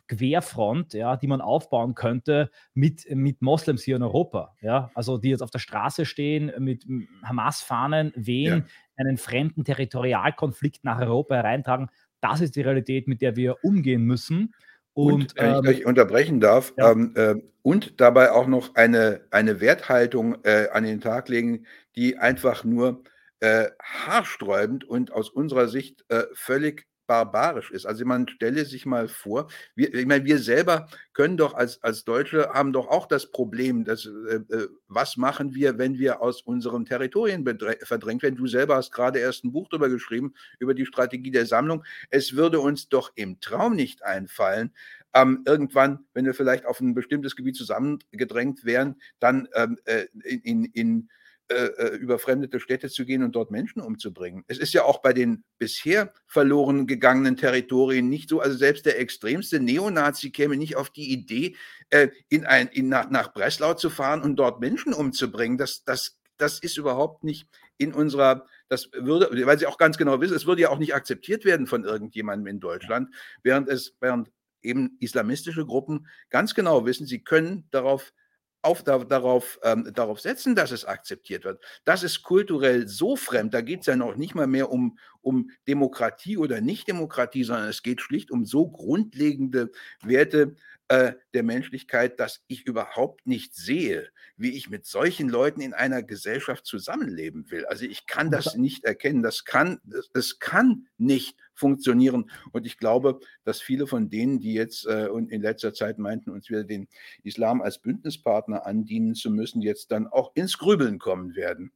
Querfront, ja, die man aufbauen könnte mit, mit Moslems hier in Europa, ja, also die jetzt auf der Straße stehen, mit Hamas-Fahnen wehen, ja. einen fremden Territorialkonflikt nach Europa hereintragen. Das ist die Realität, mit der wir umgehen müssen. Und, und wenn ähm, ich euch unterbrechen darf, ja. ähm, äh, und dabei auch noch eine, eine Werthaltung äh, an den Tag legen, die einfach nur äh, haarsträubend und aus unserer Sicht äh, völlig barbarisch ist. Also man stelle sich mal vor, wir, ich meine, wir selber können doch als, als Deutsche haben doch auch das Problem, dass, äh, äh was machen wir, wenn wir aus unseren Territorien verdrängt werden. Du selber hast gerade erst ein Buch darüber geschrieben, über die Strategie der Sammlung. Es würde uns doch im Traum nicht einfallen, ähm, irgendwann, wenn wir vielleicht auf ein bestimmtes Gebiet zusammengedrängt wären, dann ähm, äh, in, in äh, äh, überfremdete Städte zu gehen und dort Menschen umzubringen. Es ist ja auch bei den bisher verloren gegangenen Territorien nicht so, also selbst der extremste Neonazi käme nicht auf die Idee, äh, in ein, in, nach, nach Breslau zu fahren und dort Menschen umzubringen. Das, das, das ist überhaupt nicht in unserer, das würde, weil sie auch ganz genau wissen, es würde ja auch nicht akzeptiert werden von irgendjemandem in Deutschland, während es, während eben islamistische Gruppen ganz genau wissen, sie können darauf auf, da, darauf, ähm, darauf setzen, dass es akzeptiert wird. Das ist kulturell so fremd, da geht es ja noch nicht mal mehr um, um Demokratie oder Nicht-Demokratie, sondern es geht schlicht um so grundlegende Werte, äh, der Menschlichkeit, dass ich überhaupt nicht sehe, wie ich mit solchen Leuten in einer Gesellschaft zusammenleben will. Also ich kann das nicht erkennen. Das kann, es kann nicht funktionieren. Und ich glaube, dass viele von denen, die jetzt äh, und in letzter Zeit meinten, uns wieder den Islam als Bündnispartner andienen zu müssen, jetzt dann auch ins Grübeln kommen werden.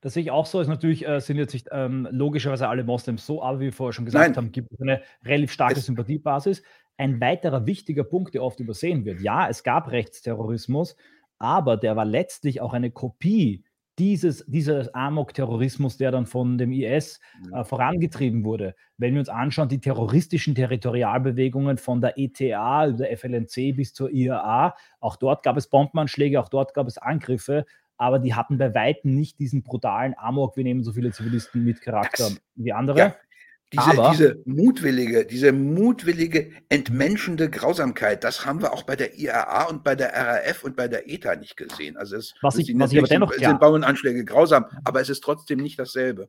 Das sehe ich auch so. Ist natürlich äh, sind jetzt nicht ähm, logischerweise alle Moslems so, aber wie wir vorher schon gesagt Nein. haben, gibt es eine relativ starke es Sympathiebasis. Ein weiterer wichtiger Punkt, der oft übersehen wird. Ja, es gab Rechtsterrorismus, aber der war letztlich auch eine Kopie dieses, dieses Amok-Terrorismus, der dann von dem IS äh, vorangetrieben wurde. Wenn wir uns anschauen, die terroristischen Territorialbewegungen von der ETA über der FLNC bis zur IAA, auch dort gab es Bombenanschläge, auch dort gab es Angriffe aber die hatten bei Weitem nicht diesen brutalen Amok, wir nehmen so viele Zivilisten mit Charakter das, wie andere. Ja, diese, aber, diese mutwillige, diese mutwillige, entmenschende Grausamkeit, das haben wir auch bei der IAA und bei der RAF und bei der ETA nicht gesehen. Also es was ich, was ich aber dennoch sind, sind Bauernanschläge grausam, aber es ist trotzdem nicht dasselbe.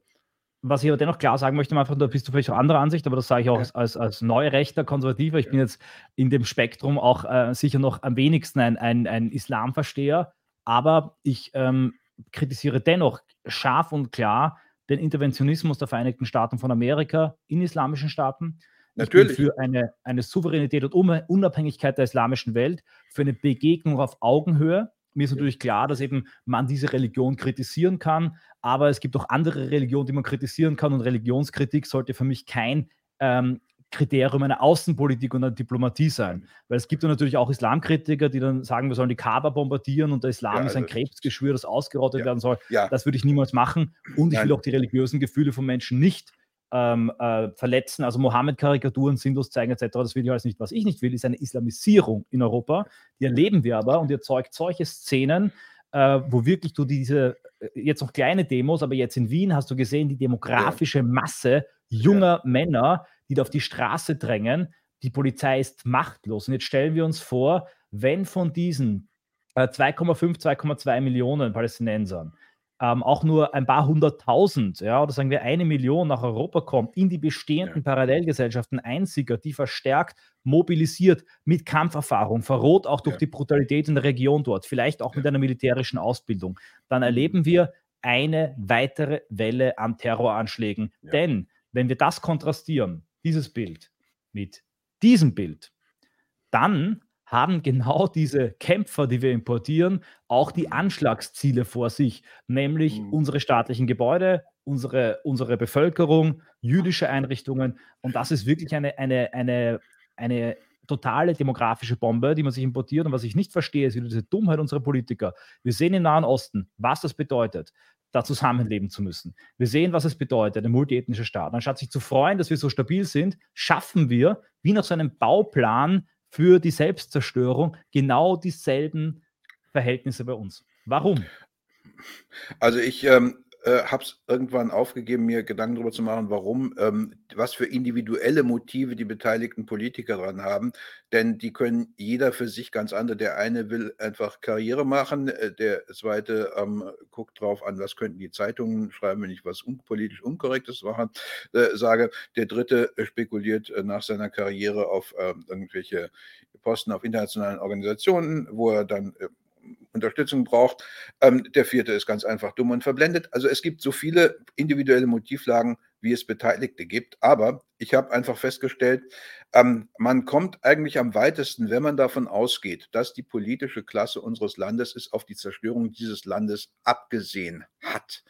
Was ich aber dennoch klar sagen möchte, einfach, da bist du vielleicht auch anderer Ansicht, aber das sage ich auch ja. als, als neurechter Konservativer. Ich ja. bin jetzt in dem Spektrum auch äh, sicher noch am wenigsten ein, ein, ein Islamversteher aber ich ähm, kritisiere dennoch scharf und klar den Interventionismus der Vereinigten Staaten von Amerika in islamischen Staaten. Natürlich. Für eine, eine Souveränität und Unabhängigkeit der islamischen Welt, für eine Begegnung auf Augenhöhe. Mir ist natürlich klar, dass eben man diese Religion kritisieren kann, aber es gibt auch andere Religionen, die man kritisieren kann und Religionskritik sollte für mich kein ähm, Kriterium einer Außenpolitik und einer Diplomatie sein. Weil es gibt ja natürlich auch Islamkritiker, die dann sagen, wir sollen die Kaaba bombardieren und der Islam ja, ist ein also Krebsgeschwür, das ausgerottet ja, werden soll. Ja. Das würde ich niemals machen. Und ich Nein. will auch die religiösen Gefühle von Menschen nicht ähm, äh, verletzen. Also Mohammed-Karikaturen, sinnlos zeigen etc. Das will ich alles nicht. Was ich nicht will, ist eine Islamisierung in Europa. Die erleben wir aber und die erzeugt solche Szenen, äh, wo wirklich du diese, äh, jetzt noch kleine Demos, aber jetzt in Wien hast du gesehen, die demografische Masse junger Männer, die da auf die Straße drängen. Die Polizei ist machtlos. Und jetzt stellen wir uns vor, wenn von diesen äh, 2,5, 2,2 Millionen Palästinensern ähm, auch nur ein paar hunderttausend, ja, oder sagen wir eine Million nach Europa kommt, in die bestehenden ja. Parallelgesellschaften einsickert, die verstärkt mobilisiert mit Kampferfahrung, verroht auch durch ja. die Brutalität in der Region dort, vielleicht auch ja. mit einer militärischen Ausbildung, dann erleben wir eine weitere Welle an Terroranschlägen. Denn wenn wir das kontrastieren, dieses Bild mit diesem Bild, dann haben genau [LAUGHS] diese Kämpfer, die wir importieren, auch die Anschlagsziele vor sich, nämlich mhm. unsere staatlichen Gebäude, unsere, unsere Bevölkerung, jüdische Einrichtungen. Und das ist wirklich eine, eine, eine, eine totale demografische Bombe, die man sich importiert. Und was ich nicht verstehe, ist wieder diese Dummheit unserer Politiker. Wir sehen im Nahen Osten, was das bedeutet da zusammenleben zu müssen. Wir sehen, was es bedeutet, ein multiethnischer Staat. Anstatt sich zu freuen, dass wir so stabil sind, schaffen wir, wie nach so einem Bauplan für die Selbstzerstörung, genau dieselben Verhältnisse bei uns. Warum? Also ich ähm, äh, habe es irgendwann aufgegeben, mir Gedanken darüber zu machen, warum, ähm, was für individuelle Motive die beteiligten Politiker dran haben. Denn die können jeder für sich ganz andere. Der eine will einfach Karriere machen, äh, der zweite ähm, guckt drauf an, was könnten die Zeitungen schreiben, wenn ich was un politisch Unkorrektes machen, äh, sage. Der dritte spekuliert äh, nach seiner Karriere auf ähm, irgendwelche Posten auf internationalen Organisationen, wo er dann äh, Unterstützung braucht. Ähm, der vierte ist ganz einfach dumm und verblendet. Also es gibt so viele individuelle Motivlagen, wie es Beteiligte gibt. Aber ich habe einfach festgestellt, ähm, man kommt eigentlich am weitesten, wenn man davon ausgeht, dass die politische Klasse unseres Landes es auf die Zerstörung dieses Landes abgesehen hat.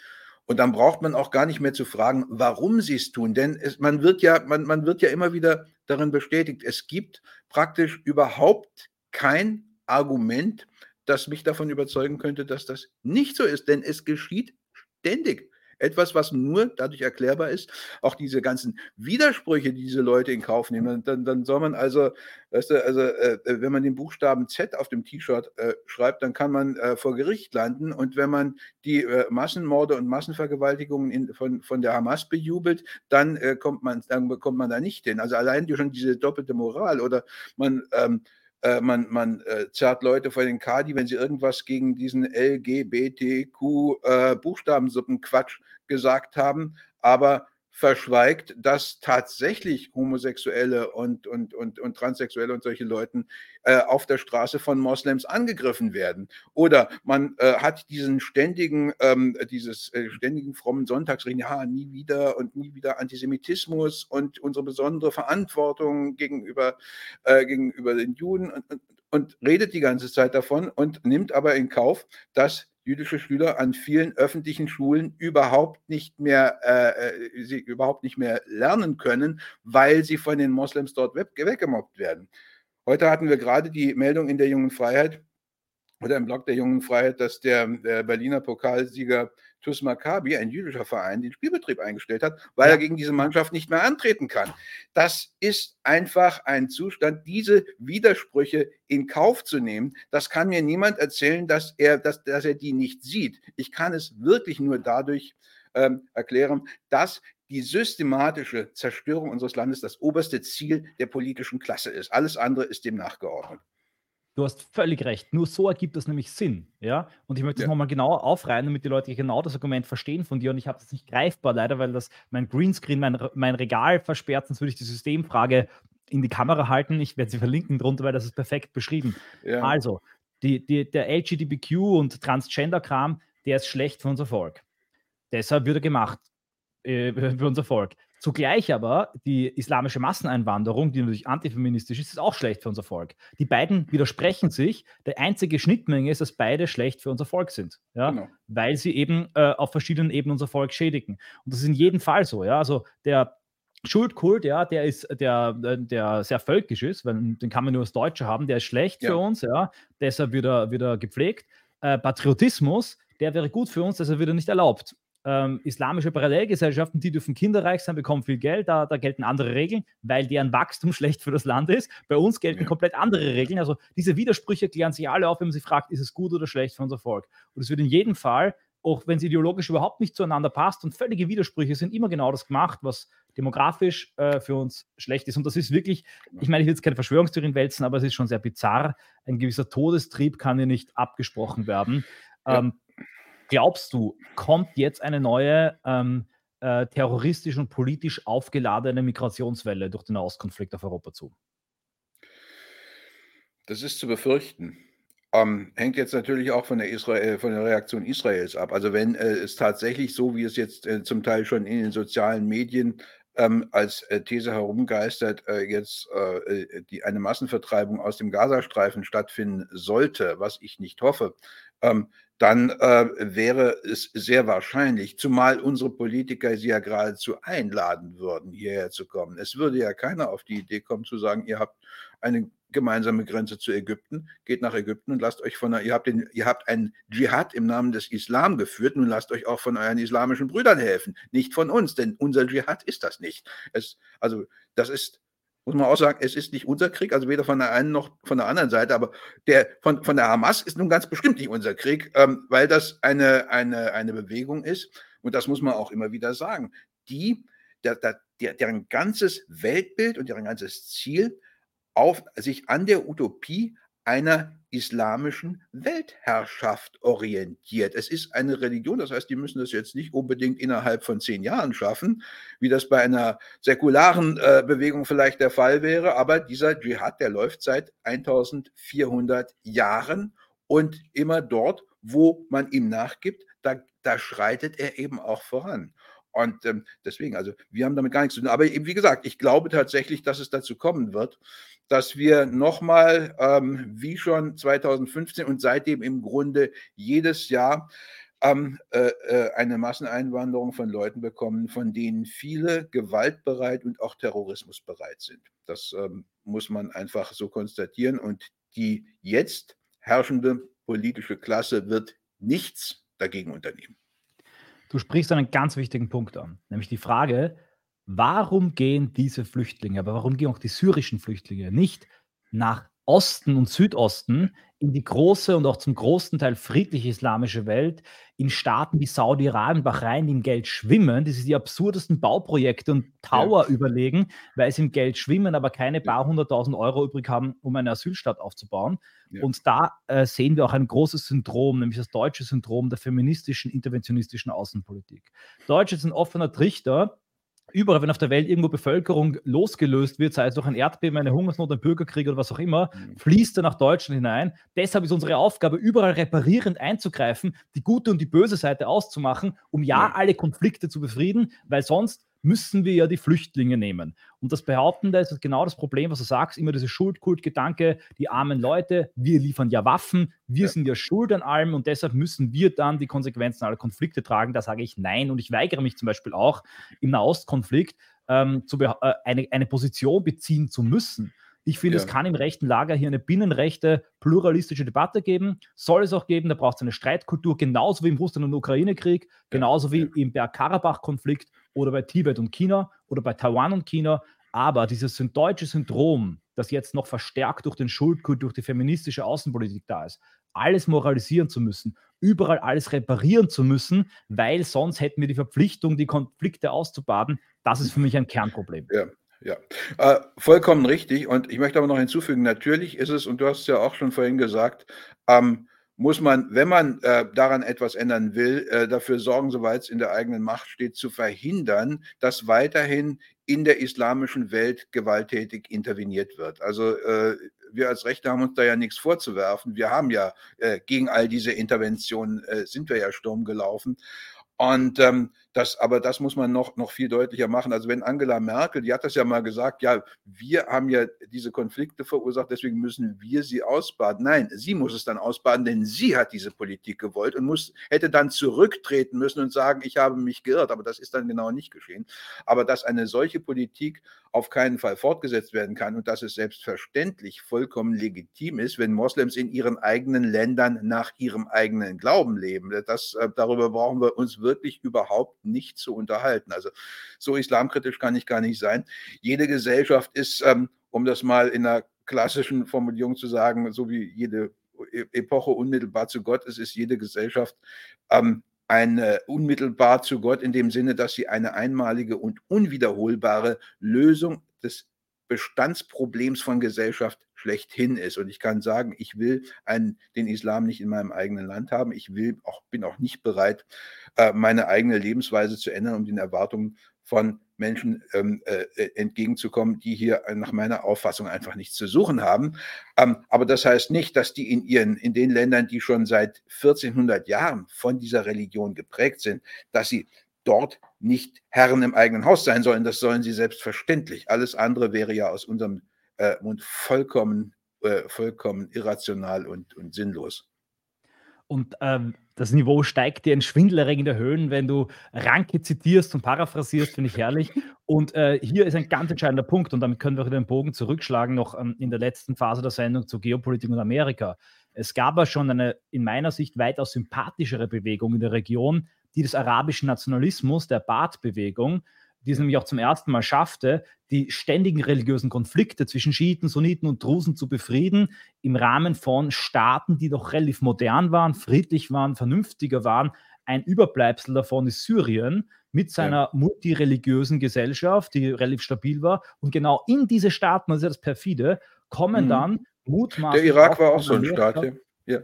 Und dann braucht man auch gar nicht mehr zu fragen, warum sie es tun. Denn es, man, wird ja, man, man wird ja immer wieder darin bestätigt, es gibt praktisch überhaupt kein Argument, das mich davon überzeugen könnte, dass das nicht so ist, denn es geschieht ständig. Etwas, was nur dadurch erklärbar ist, auch diese ganzen Widersprüche, die diese Leute in Kauf nehmen. Dann, dann soll man also, weißt du, also äh, wenn man den Buchstaben Z auf dem T-Shirt äh, schreibt, dann kann man äh, vor Gericht landen. Und wenn man die äh, Massenmorde und Massenvergewaltigungen in, von, von der Hamas bejubelt, dann äh, kommt man, dann bekommt man da nicht hin. Also allein schon diese doppelte Moral oder man ähm, äh, man, man äh, zerrt Leute vor den Kadi, wenn sie irgendwas gegen diesen LGBTQ-Buchstabensuppen-Quatsch äh, gesagt haben. Aber verschweigt, dass tatsächlich Homosexuelle und, und, und, und Transsexuelle und solche Leuten äh, auf der Straße von Moslems angegriffen werden. Oder man äh, hat diesen ständigen, ähm, dieses äh, ständigen frommen Sonntagsreden, ja, nie wieder und nie wieder Antisemitismus und unsere besondere Verantwortung gegenüber, äh, gegenüber den Juden und, und, und redet die ganze Zeit davon und nimmt aber in Kauf, dass jüdische Schüler an vielen öffentlichen Schulen überhaupt nicht mehr, äh, äh, sie überhaupt nicht mehr lernen können, weil sie von den Moslems dort weggemobbt werden. Heute hatten wir gerade die Meldung in der Jungen Freiheit oder im Blog der Jungen Freiheit, dass der, der Berliner Pokalsieger TuS Maccabi, ein jüdischer Verein, den Spielbetrieb eingestellt hat, weil ja. er gegen diese Mannschaft nicht mehr antreten kann. Das ist einfach ein Zustand, diese Widersprüche in Kauf zu nehmen. Das kann mir niemand erzählen, dass er, dass, dass er die nicht sieht. Ich kann es wirklich nur dadurch ähm, erklären, dass die systematische Zerstörung unseres Landes das oberste Ziel der politischen Klasse ist. Alles andere ist dem nachgeordnet. Du hast völlig recht. Nur so ergibt das nämlich Sinn. Ja? Und ich möchte ja. das nochmal genauer aufreihen, damit die Leute genau das Argument verstehen von dir. Und ich habe das nicht greifbar, leider, weil das mein Greenscreen, mein, mein Regal versperrt. Sonst würde ich die Systemfrage in die Kamera halten. Ich werde sie verlinken drunter, weil das ist perfekt beschrieben. Ja. Also, die, die, der LGBTQ und Transgender-Kram, der ist schlecht für unser Volk. Deshalb wird er gemacht äh, für unser Volk. Zugleich aber die islamische Masseneinwanderung, die natürlich antifeministisch ist, ist auch schlecht für unser Volk. Die beiden widersprechen sich. Die einzige Schnittmenge ist, dass beide schlecht für unser Volk sind, ja? Genau. weil sie eben äh, auf verschiedenen Ebenen unser Volk schädigen. Und das ist in jedem Fall so. Ja? Also der Schuldkult, ja, der ist, der, der sehr völkisch ist, weil den kann man nur als Deutsche haben, der ist schlecht ja. für uns, ja, deshalb wird er, wird er gepflegt. Äh, Patriotismus, der wäre gut für uns, deshalb wird er nicht erlaubt ähm, islamische Parallelgesellschaften, die dürfen kinderreich sein, bekommen viel Geld, da, da, gelten andere Regeln, weil deren Wachstum [LAUGHS] schlecht für das Land ist. Bei uns gelten ja. komplett andere Regeln. Also diese Widersprüche klären sich alle auf, wenn man sich fragt, ist es gut oder schlecht für unser Volk. Und es wird in jedem Fall, auch wenn es ideologisch überhaupt nicht zueinander passt und völlige Widersprüche sind immer genau das gemacht, was demografisch äh, für uns schlecht ist. Und das ist wirklich, genau. ich meine, ich will jetzt keine Verschwörungstheorien wälzen, aber es ist schon sehr bizarr. Ein gewisser Todestrieb kann hier nicht abgesprochen werden. Ja. Ähm, glaubst du, kommt jetzt eine neue ähm, äh, terroristisch und politisch aufgeladene Migrationswelle durch den Auskonflikt auf Europa zu? Das ist zu befürchten. Ähm, hängt jetzt natürlich auch von der, Israel, von der Reaktion Israels ab. Also wenn äh, es tatsächlich so, wie es jetzt äh, zum Teil schon in den sozialen Medien ähm, als äh, These herumgeistert, äh, jetzt äh, äh, die, eine Massenvertreibung aus dem Gazastreifen stattfinden sollte, was ich nicht hoffe, ähm, dann äh, wäre es sehr wahrscheinlich, zumal unsere Politiker sie ja geradezu einladen würden, hierher zu kommen. Es würde ja keiner auf die Idee kommen zu sagen, ihr habt eine gemeinsame Grenze zu Ägypten, geht nach Ägypten und lasst euch von ihr habt den, ihr habt einen Dschihad im Namen des Islam geführt, nun lasst euch auch von euren islamischen Brüdern helfen, nicht von uns, denn unser Dschihad ist das nicht. Es, also das ist muss man auch sagen, es ist nicht unser Krieg, also weder von der einen noch von der anderen Seite, aber der von, von der Hamas ist nun ganz bestimmt nicht unser Krieg, ähm, weil das eine, eine, eine Bewegung ist, und das muss man auch immer wieder sagen, die, der, der, deren ganzes Weltbild und deren ganzes Ziel auf, sich an der Utopie einer islamischen Weltherrschaft orientiert. Es ist eine Religion, das heißt, die müssen das jetzt nicht unbedingt innerhalb von zehn Jahren schaffen, wie das bei einer säkularen äh, Bewegung vielleicht der Fall wäre, aber dieser Dschihad, der läuft seit 1400 Jahren und immer dort, wo man ihm nachgibt, da, da schreitet er eben auch voran. Und ähm, deswegen, also wir haben damit gar nichts zu tun. Aber eben, wie gesagt, ich glaube tatsächlich, dass es dazu kommen wird, dass wir nochmal, ähm, wie schon 2015 und seitdem im Grunde jedes Jahr ähm, äh, äh, eine Masseneinwanderung von Leuten bekommen, von denen viele gewaltbereit und auch terrorismusbereit sind. Das ähm, muss man einfach so konstatieren. Und die jetzt herrschende politische Klasse wird nichts dagegen unternehmen. Du sprichst einen ganz wichtigen Punkt an, nämlich die Frage, warum gehen diese Flüchtlinge, aber warum gehen auch die syrischen Flüchtlinge nicht nach Osten und Südosten in die große und auch zum großen Teil friedliche islamische Welt, in Staaten wie Saudi-Arabien, Bahrain, die im Geld schwimmen, die sich die absurdesten Bauprojekte und Tower ja. überlegen, weil sie im Geld schwimmen, aber keine paar hunderttausend Euro übrig haben, um eine Asylstadt aufzubauen. Ja. Und da äh, sehen wir auch ein großes Syndrom, nämlich das deutsche Syndrom der feministischen, interventionistischen Außenpolitik. Deutsche sind offener Trichter überall, wenn auf der Welt irgendwo Bevölkerung losgelöst wird, sei es durch ein Erdbeben, eine Hungersnot, ein Bürgerkrieg oder was auch immer, mhm. fließt er nach Deutschland hinein. Deshalb ist unsere Aufgabe, überall reparierend einzugreifen, die gute und die böse Seite auszumachen, um ja, ja. alle Konflikte zu befrieden, weil sonst müssen wir ja die Flüchtlinge nehmen. Und das Behaupten, da ist genau das Problem, was du sagst, immer diese Schuldkultgedanke, die armen Leute, wir liefern ja Waffen, wir ja. sind ja schuld an allem und deshalb müssen wir dann die Konsequenzen aller Konflikte tragen. Da sage ich nein und ich weigere mich zum Beispiel auch im Nahostkonflikt ähm, zu äh, eine, eine Position beziehen zu müssen. Ich finde, ja. es kann im rechten Lager hier eine binnenrechte, pluralistische Debatte geben. Soll es auch geben, da braucht es eine Streitkultur, genauso wie im Russland- und Ukraine-Krieg, genauso wie im Bergkarabach-Konflikt oder bei Tibet und China oder bei Taiwan und China. Aber dieses deutsche Syndrom, das jetzt noch verstärkt durch den Schuldkult, durch die feministische Außenpolitik da ist, alles moralisieren zu müssen, überall alles reparieren zu müssen, weil sonst hätten wir die Verpflichtung, die Konflikte auszubaden. Das ist für mich ein Kernproblem. Ja, ja, äh, vollkommen richtig. Und ich möchte aber noch hinzufügen, natürlich ist es, und du hast es ja auch schon vorhin gesagt, ähm, muss man, wenn man äh, daran etwas ändern will, äh, dafür sorgen, soweit es in der eigenen Macht steht, zu verhindern, dass weiterhin in der islamischen Welt gewalttätig interveniert wird. Also äh, wir als Rechte haben uns da ja nichts vorzuwerfen. Wir haben ja äh, gegen all diese Interventionen äh, sind wir ja Sturm gelaufen. Und ähm, das, aber das muss man noch, noch viel deutlicher machen. Also wenn Angela Merkel, die hat das ja mal gesagt, ja, wir haben ja diese Konflikte verursacht, deswegen müssen wir sie ausbaden. Nein, sie muss es dann ausbaden, denn sie hat diese Politik gewollt und muss, hätte dann zurücktreten müssen und sagen, ich habe mich geirrt. Aber das ist dann genau nicht geschehen. Aber dass eine solche Politik auf keinen Fall fortgesetzt werden kann und dass es selbstverständlich vollkommen legitim ist, wenn Moslems in ihren eigenen Ländern nach ihrem eigenen Glauben leben. Das, äh, darüber brauchen wir uns wirklich überhaupt nicht zu unterhalten. Also so islamkritisch kann ich gar nicht sein. Jede Gesellschaft ist, ähm, um das mal in einer klassischen Formulierung zu sagen, so wie jede e-, Epoche unmittelbar zu Gott ist, ist jede Gesellschaft ähm, eine unmittelbar zu Gott in dem Sinne, dass sie eine einmalige und unwiederholbare Lösung des Bestandsproblems von Gesellschaft schlechthin ist. Und ich kann sagen, ich will einen, den Islam nicht in meinem eigenen Land haben. Ich will auch, bin auch nicht bereit, äh, meine eigene Lebensweise zu ändern, um den Erwartungen von Menschen ähm, äh, entgegenzukommen, die hier nach meiner Auffassung einfach nichts zu suchen haben. Ähm, aber das heißt nicht, dass die in ihren, in den Ländern, die schon seit 1400 Jahren von dieser Religion geprägt sind, dass sie dort nicht Herren im eigenen Haus sein sollen. Das sollen sie selbstverständlich. Alles andere wäre ja aus unserem äh, Mund vollkommen, äh, vollkommen irrational und, und sinnlos. Und ähm, das Niveau steigt dir in schwindelerregende Höhen, wenn du Ranke zitierst und paraphrasierst, finde ich herrlich. Und äh, hier ist ein ganz entscheidender Punkt, und damit können wir den Bogen zurückschlagen, noch ähm, in der letzten Phase der Sendung zur Geopolitik und Amerika. Es gab ja schon eine in meiner Sicht weitaus sympathischere Bewegung in der Region, die des arabischen Nationalismus, der Baath-Bewegung, die es nämlich auch zum ersten Mal schaffte, die ständigen religiösen Konflikte zwischen Schiiten, Sunniten und Drusen zu befrieden, im Rahmen von Staaten, die doch relativ modern waren, friedlich waren, vernünftiger waren. Ein Überbleibsel davon ist Syrien mit seiner ja. multireligiösen Gesellschaft, die relativ stabil war. Und genau in diese Staaten, das ist ja das perfide, kommen mhm. dann mutmaßlich. Der Irak war auch so ein Staat, ja.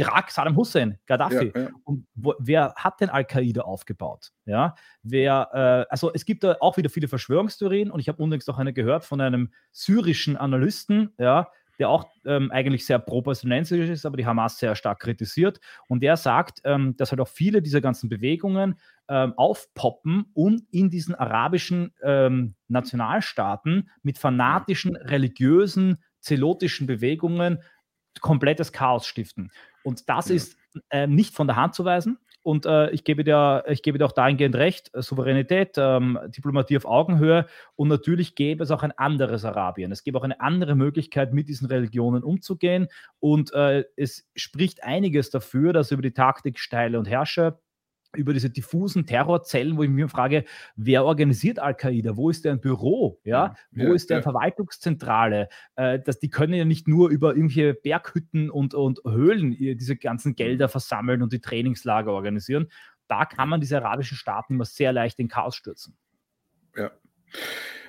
Irak, Saddam Hussein, Gaddafi. Ja, ja. Und wo, wer hat denn Al-Qaida aufgebaut? Ja, wer, äh, also es gibt da auch wieder viele Verschwörungstheorien und ich habe unlängst auch eine gehört von einem syrischen Analysten, ja, der auch ähm, eigentlich sehr pro-palästinensisch ist, aber die Hamas sehr stark kritisiert. Und der sagt, ähm, dass halt auch viele dieser ganzen Bewegungen ähm, aufpoppen und in diesen arabischen ähm, Nationalstaaten mit fanatischen, religiösen, zelotischen Bewegungen komplettes Chaos stiften. Und das ja. ist äh, nicht von der Hand zu weisen. Und äh, ich, gebe dir, ich gebe dir auch dahingehend recht, äh, Souveränität, ähm, Diplomatie auf Augenhöhe und natürlich gäbe es auch ein anderes Arabien. Es gäbe auch eine andere Möglichkeit, mit diesen Religionen umzugehen und äh, es spricht einiges dafür, dass über die Taktik Steile und Herrscher über diese diffusen Terrorzellen, wo ich mir frage, wer organisiert Al-Qaida? Wo ist deren Büro? Ja? ja wo ist deren ja. Verwaltungszentrale? Äh, das, die können ja nicht nur über irgendwelche Berghütten und, und Höhlen diese ganzen Gelder mhm. versammeln und die Trainingslager organisieren. Da kann man diese arabischen Staaten immer sehr leicht in Chaos stürzen. Ja.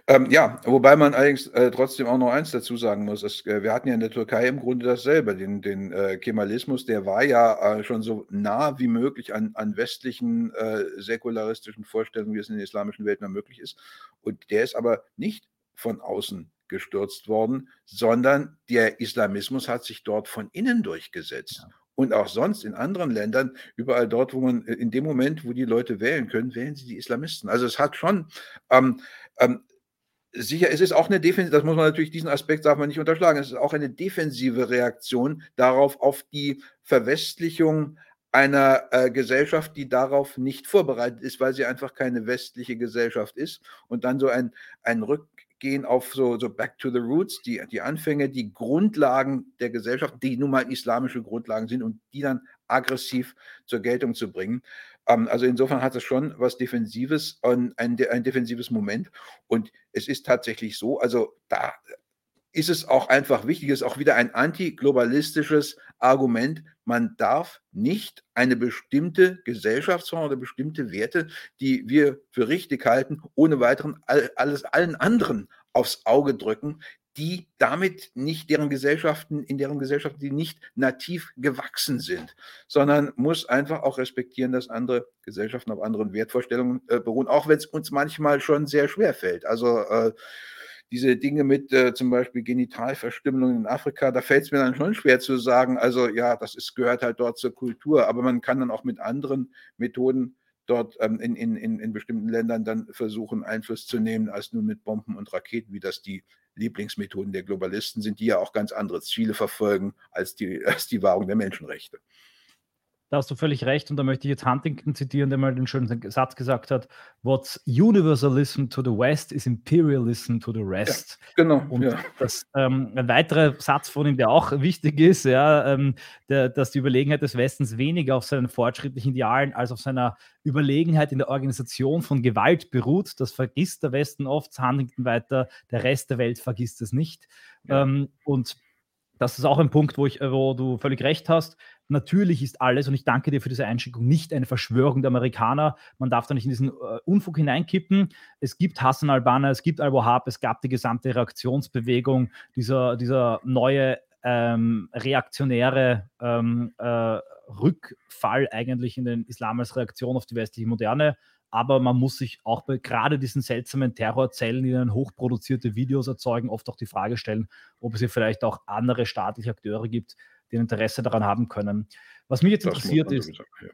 Ähm, ja, wobei man allerdings äh, trotzdem auch noch eins dazu sagen muss. Es, äh, wir hatten ja in der Türkei im Grunde dasselbe. Den, den äh, Kemalismus, der war ja äh, schon so nah wie möglich an, an westlichen äh, säkularistischen Vorstellungen, wie es in der islamischen Welt mehr möglich ist. Und der ist aber nicht von außen gestürzt worden, sondern der Islamismus hat sich dort von innen durchgesetzt. Ja. Und auch sonst in anderen Ländern, überall dort, wo man, äh, in dem Moment, wo die Leute wählen können, wählen sie die Islamisten. Also es hat schon ähm, ähm, sicher, es ist auch eine defensive, das muss man natürlich, diesen Aspekt darf man nicht unterschlagen, es ist auch eine defensive Reaktion darauf, auf die Verwestlichung einer äh, Gesellschaft, die darauf nicht vorbereitet ist, weil sie einfach keine westliche Gesellschaft ist und dann so ein, ein Rückgehen auf so, so Back to the Roots, die, die Anfänge, die Grundlagen der Gesellschaft, die nun mal islamische Grundlagen sind und die dann aggressiv zur Geltung zu bringen. Ähm, also insofern hat es schon was Defensives, ein, ein, defensives Moment. Und es ist tatsächlich so, also da ist es auch einfach wichtig, ist auch wieder ein antiglobalistisches Argument. Man darf nicht eine bestimmte Gesellschaftsform oder bestimmte Werte, die wir für richtig halten, ohne weiteren alles allen anderen aufs Auge drücken, die damit nicht deren Gesellschaften, in deren Gesellschaften, die nicht nativ gewachsen sind, sondern muss einfach auch respektieren, dass andere Gesellschaften auf anderen Wertvorstellungen äh, beruhen, auch wenn es uns manchmal schon sehr schwer fällt. Also äh, diese Dinge mit äh, zum Beispiel Genitalverstümmelung in Afrika, da fällt es mir dann schon schwer zu sagen, also ja, das ist, gehört halt dort zur Kultur, aber man kann dann auch mit anderen Methoden dort ähm, in, in, in bestimmten Ländern dann versuchen, Einfluss zu nehmen, als nur mit Bomben und Raketen, wie das die Lieblingsmethoden der Globalisten sind, die ja auch ganz andere Ziele verfolgen als die, [LAUGHS] als die Wahrung der Menschenrechte. Da hast du völlig recht und da möchte ich jetzt Huntington zitieren, der mal den schönen Satz gesagt hat: What's universalism to the West is imperialism to the rest. Ja, genau. Und ja. das, ähm, ein weiterer Satz von ihm, der auch wichtig ist, ja, ähm, der, dass die Überlegenheit des Westens weniger auf seinen fortschrittlichen Idealen als auf seiner Überlegenheit in der Organisation von Gewalt beruht. Das vergisst der Westen oft, Huntington weiter, der Rest der Welt vergisst es nicht. Ja. Ähm, und das ist auch ein Punkt, wo, ich, wo du völlig recht hast. Natürlich ist alles, und ich danke dir für diese Einschickung, nicht eine Verschwörung der Amerikaner. Man darf da nicht in diesen äh, Unfug hineinkippen. Es gibt Hassan al-Banna, es gibt al-Wahhab, es gab die gesamte Reaktionsbewegung, dieser, dieser neue ähm, reaktionäre ähm, äh, Rückfall eigentlich in den Islam als Reaktion auf die westliche Moderne aber man muss sich auch bei gerade diesen seltsamen Terrorzellen, die dann hochproduzierte Videos erzeugen, oft auch die Frage stellen, ob es hier vielleicht auch andere staatliche Akteure gibt, die ein Interesse daran haben können. Was mich jetzt das interessiert ist, sagen, ja.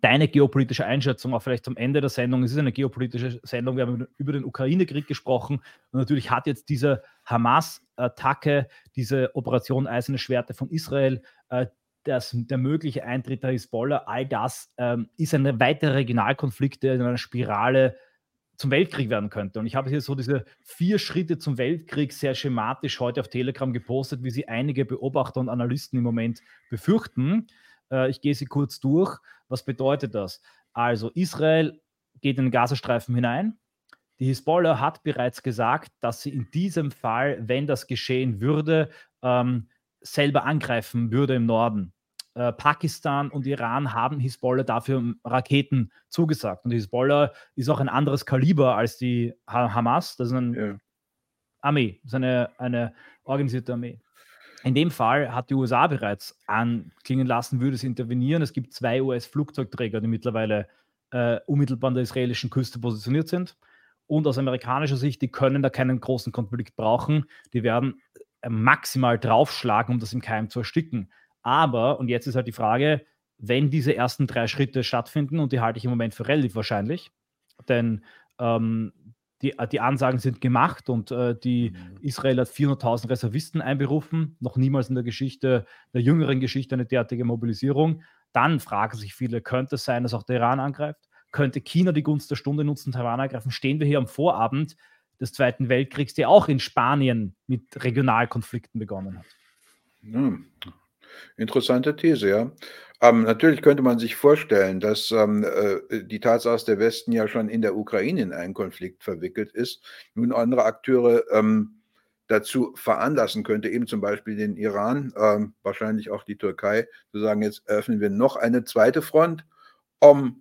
deine geopolitische Einschätzung, auch vielleicht zum Ende der Sendung. Es ist eine geopolitische Sendung. Wir haben über den Ukraine-Krieg gesprochen und natürlich hat jetzt diese Hamas-Attacke, diese Operation Eiserne Schwerte von Israel, äh, das, der mögliche Eintritt der Hisbollah, all das ähm, ist ein weiterer Regionalkonflikt, der in einer Spirale zum Weltkrieg werden könnte. Und ich habe hier so diese vier Schritte zum Weltkrieg sehr schematisch heute auf Telegram gepostet, wie sie einige Beobachter und Analysten im Moment befürchten. Äh, ich gehe sie kurz durch. Was bedeutet das? Also Israel geht in den Gazastreifen hinein. Die Hisbollah hat bereits gesagt, dass sie in diesem Fall, wenn das geschehen würde, ähm, selber angreifen würde im Norden. Äh, Pakistan und Iran haben Hisbollah dafür Raketen zugesagt. Und Hisbollah ist auch ein anderes Kaliber als die ha Hamas. Das ist eine ja. Armee, das ist eine, eine organisierte Armee. In dem Fall hat die USA bereits anklingen lassen, würde sie intervenieren. Es gibt zwei US-Flugzeugträger, die mittlerweile äh, unmittelbar an der israelischen Küste positioniert sind. Und aus amerikanischer Sicht, die können da keinen großen Konflikt brauchen. Die werden äh, maximal draufschlagen, um das im Keim zu ersticken. Aber, und jetzt ist halt die Frage, wenn diese ersten drei Schritte stattfinden, und die halte ich im Moment für relativ wahrscheinlich, denn ähm, die, die, Ansagen sind gemacht und äh, die mhm. Israel hat 400.000 Reservisten einberufen, noch niemals in der Geschichte, der jüngeren Geschichte eine derartige Mobilisierung. Dann fragen sich viele, könnte es sein, dass auch der Iran angreift? Könnte China die Gunst der Stunde nutzen, Taiwan angreifen? Stehen wir hier am Vorabend des Zweiten Weltkriegs, der auch in Spanien mit Regionalkonflikten begonnen hat? Ja, Interessante These, ja. Ähm, natürlich könnte man sich vorstellen, dass ähm, äh, die Tatsache, dass der Westen ja schon in der Ukraine in einen Konflikt verwickelt ist, nun andere Akteure ähm, dazu veranlassen könnte, eben zum Beispiel den Iran, ähm, wahrscheinlich auch die Türkei, zu sagen, jetzt öffnen wir noch eine zweite Front, um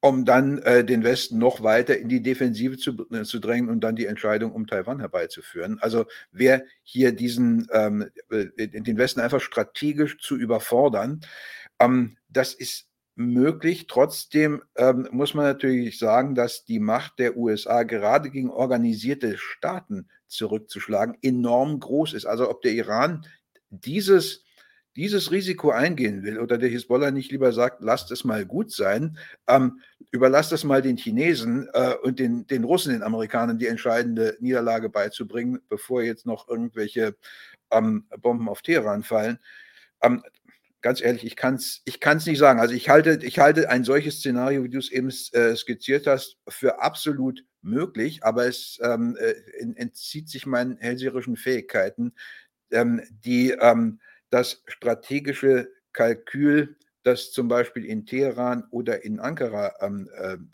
um dann äh, den Westen noch weiter in die Defensive zu, äh, zu drängen und dann die Entscheidung um Taiwan herbeizuführen. Also wer hier diesen ähm, äh, den Westen einfach strategisch zu überfordern, ähm, das ist möglich. Trotzdem ähm, muss man natürlich sagen, dass die Macht der USA gerade gegen organisierte Staaten zurückzuschlagen enorm groß ist. Also ob der Iran dieses dieses Risiko eingehen will oder der Hisbollah nicht lieber sagt, lasst es mal gut sein, ähm, überlasst es mal den Chinesen äh, und den, den Russen, den Amerikanern, die entscheidende Niederlage beizubringen, bevor jetzt noch irgendwelche ähm, Bomben auf Teheran fallen. Ähm, ganz ehrlich, ich kann es ich kann's nicht sagen. Also ich halte, ich halte ein solches Szenario, wie du es eben äh, skizziert hast, für absolut möglich, aber es ähm, äh, entzieht sich meinen hellseherischen Fähigkeiten, ähm, die ähm, das strategische Kalkül, das zum Beispiel in Teheran oder in Ankara ähm,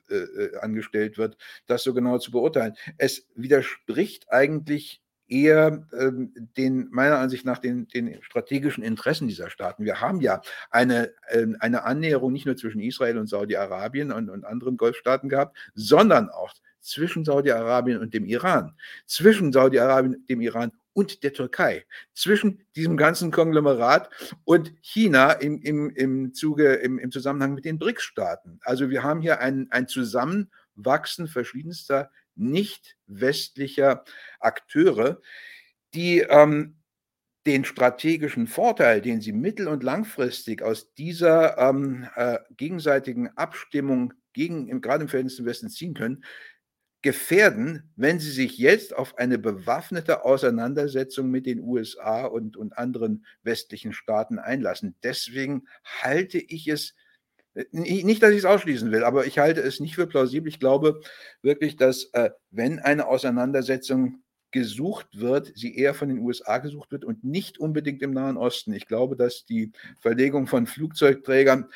äh, äh, angestellt wird, das so genau zu beurteilen. Es widerspricht eigentlich eher ähm, den, meiner Ansicht nach den, den, strategischen Interessen dieser Staaten. Wir haben ja eine, äh, eine Annäherung nicht nur zwischen Israel und Saudi-Arabien und, und anderen Golfstaaten gehabt, sondern auch zwischen Saudi-Arabien und dem Iran, zwischen Saudi-Arabien, dem Iran und der Türkei, zwischen diesem ganzen Konglomerat und China im, im, im, Zuge, im, im Zusammenhang mit den BRICS-Staaten. Also wir haben hier ein, ein Zusammenwachsen verschiedenster nicht westlicher Akteure, die ähm, den strategischen Vorteil, den sie mittel- und langfristig aus dieser ähm, äh, gegenseitigen Abstimmung gegen, gerade im Verhältnis zum Westen ziehen können, gefährden, wenn sie sich jetzt auf eine bewaffnete Auseinandersetzung mit den USA und, und anderen westlichen Staaten einlassen. Deswegen halte ich es äh, nicht, dass ich es ausschließen will, aber ich halte es nicht für plausibel. Ich glaube wirklich, dass äh, wenn eine Auseinandersetzung gesucht wird, sie eher von den USA gesucht wird und nicht unbedingt im Nahen Osten. Ich glaube, dass die Verlegung von Flugzeugträgern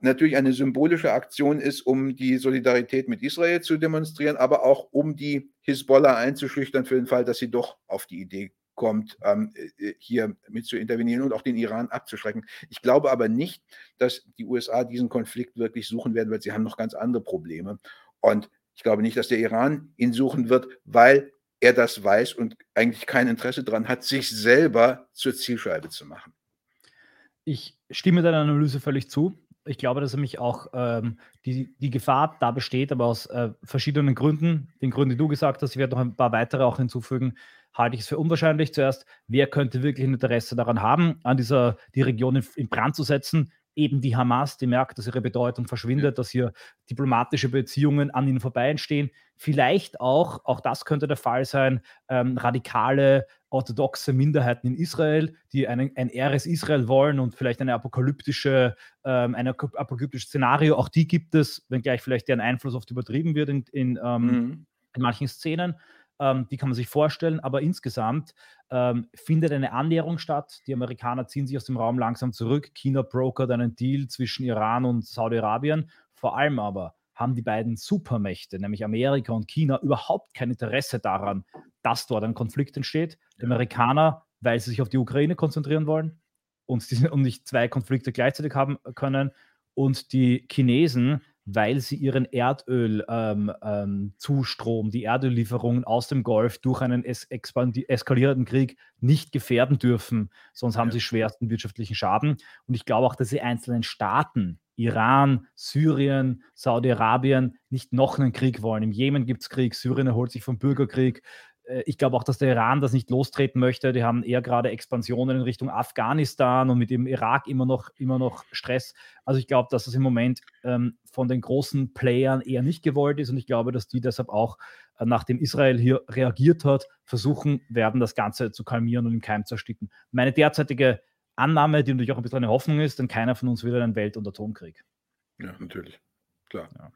natürlich eine symbolische Aktion ist, um die Solidarität mit Israel zu demonstrieren, aber auch um die Hisbollah einzuschüchtern für den Fall, dass sie doch auf die Idee kommt, ähm, äh, hier mit zu intervenieren und auch den Iran abzuschrecken. Ich glaube aber nicht, dass die USA diesen Konflikt wirklich suchen werden, weil sie haben noch ganz andere Probleme. Und ich glaube nicht, dass der Iran ihn suchen wird, weil er das weiß und eigentlich kein Interesse daran hat, sich selber zur Zielscheibe zu machen. Ich stimme deiner Analyse völlig zu ich glaube, dass nämlich auch ähm, die, die Gefahr da besteht, aber aus äh, verschiedenen Gründen, den Gründen, die du gesagt hast, ich werde noch ein paar weitere auch hinzufügen, halte ich es für unwahrscheinlich. Zuerst, wer könnte wirklich ein Interesse daran haben, an dieser die Region in, in Brand zu setzen? Eben die Hamas, die merkt, dass ihre Bedeutung verschwindet, dass hier diplomatische Beziehungen an ihnen vorbei entstehen. Vielleicht auch, auch das könnte der Fall sein, ähm, radikale orthodoxe Minderheiten in Israel, die einen, ein ehres Israel wollen und vielleicht eine apokalyptische, ähm, ein apokalyptisches Szenario, auch die gibt es, wenngleich vielleicht deren Einfluss oft übertrieben wird in, in, ähm, mhm. in manchen Szenen. Ähm, die kann man sich vorstellen, aber insgesamt ähm, findet eine Annäherung statt. Die Amerikaner ziehen sich aus dem Raum langsam zurück. China brokert einen Deal zwischen Iran und Saudi-Arabien. Vor allem aber haben die beiden Supermächte, nämlich Amerika und China, überhaupt kein Interesse daran, dass dort ein Konflikt entsteht. Die Amerikaner, weil sie sich auf die Ukraine konzentrieren wollen und, die, und nicht zwei Konflikte gleichzeitig haben können. Und die Chinesen, weil sie ihren Erdölzustrom, ähm, ähm, die Erdöllieferungen aus dem Golf durch einen es eskalierenden Krieg nicht gefährden dürfen, sonst haben ja. sie schwersten wirtschaftlichen Schaden. Und ich glaube auch, dass die einzelnen Staaten, Iran, Syrien, Saudi-Arabien, nicht noch einen Krieg wollen. Im Jemen gibt es Krieg, Syrien erholt sich vom Bürgerkrieg. Äh, ich glaube auch, dass der Iran das nicht lostreten möchte. Die haben eher gerade Expansionen in Richtung Afghanistan und mit dem Irak immer noch, immer noch Stress. Also ich glaube, dass das im Moment ähm, von den großen Playern eher nicht gewollt ist und ich glaube, dass die deshalb auch, äh, nachdem Israel hier reagiert hat, versuchen werden, das Ganze zu kalmieren und im Keim zu ersticken. Meine derzeitige Annahme, die natürlich auch ein bisschen eine Hoffnung ist, denn keiner von uns will einen Welt- und Atomkrieg. Ja, natürlich. Klar. Ja.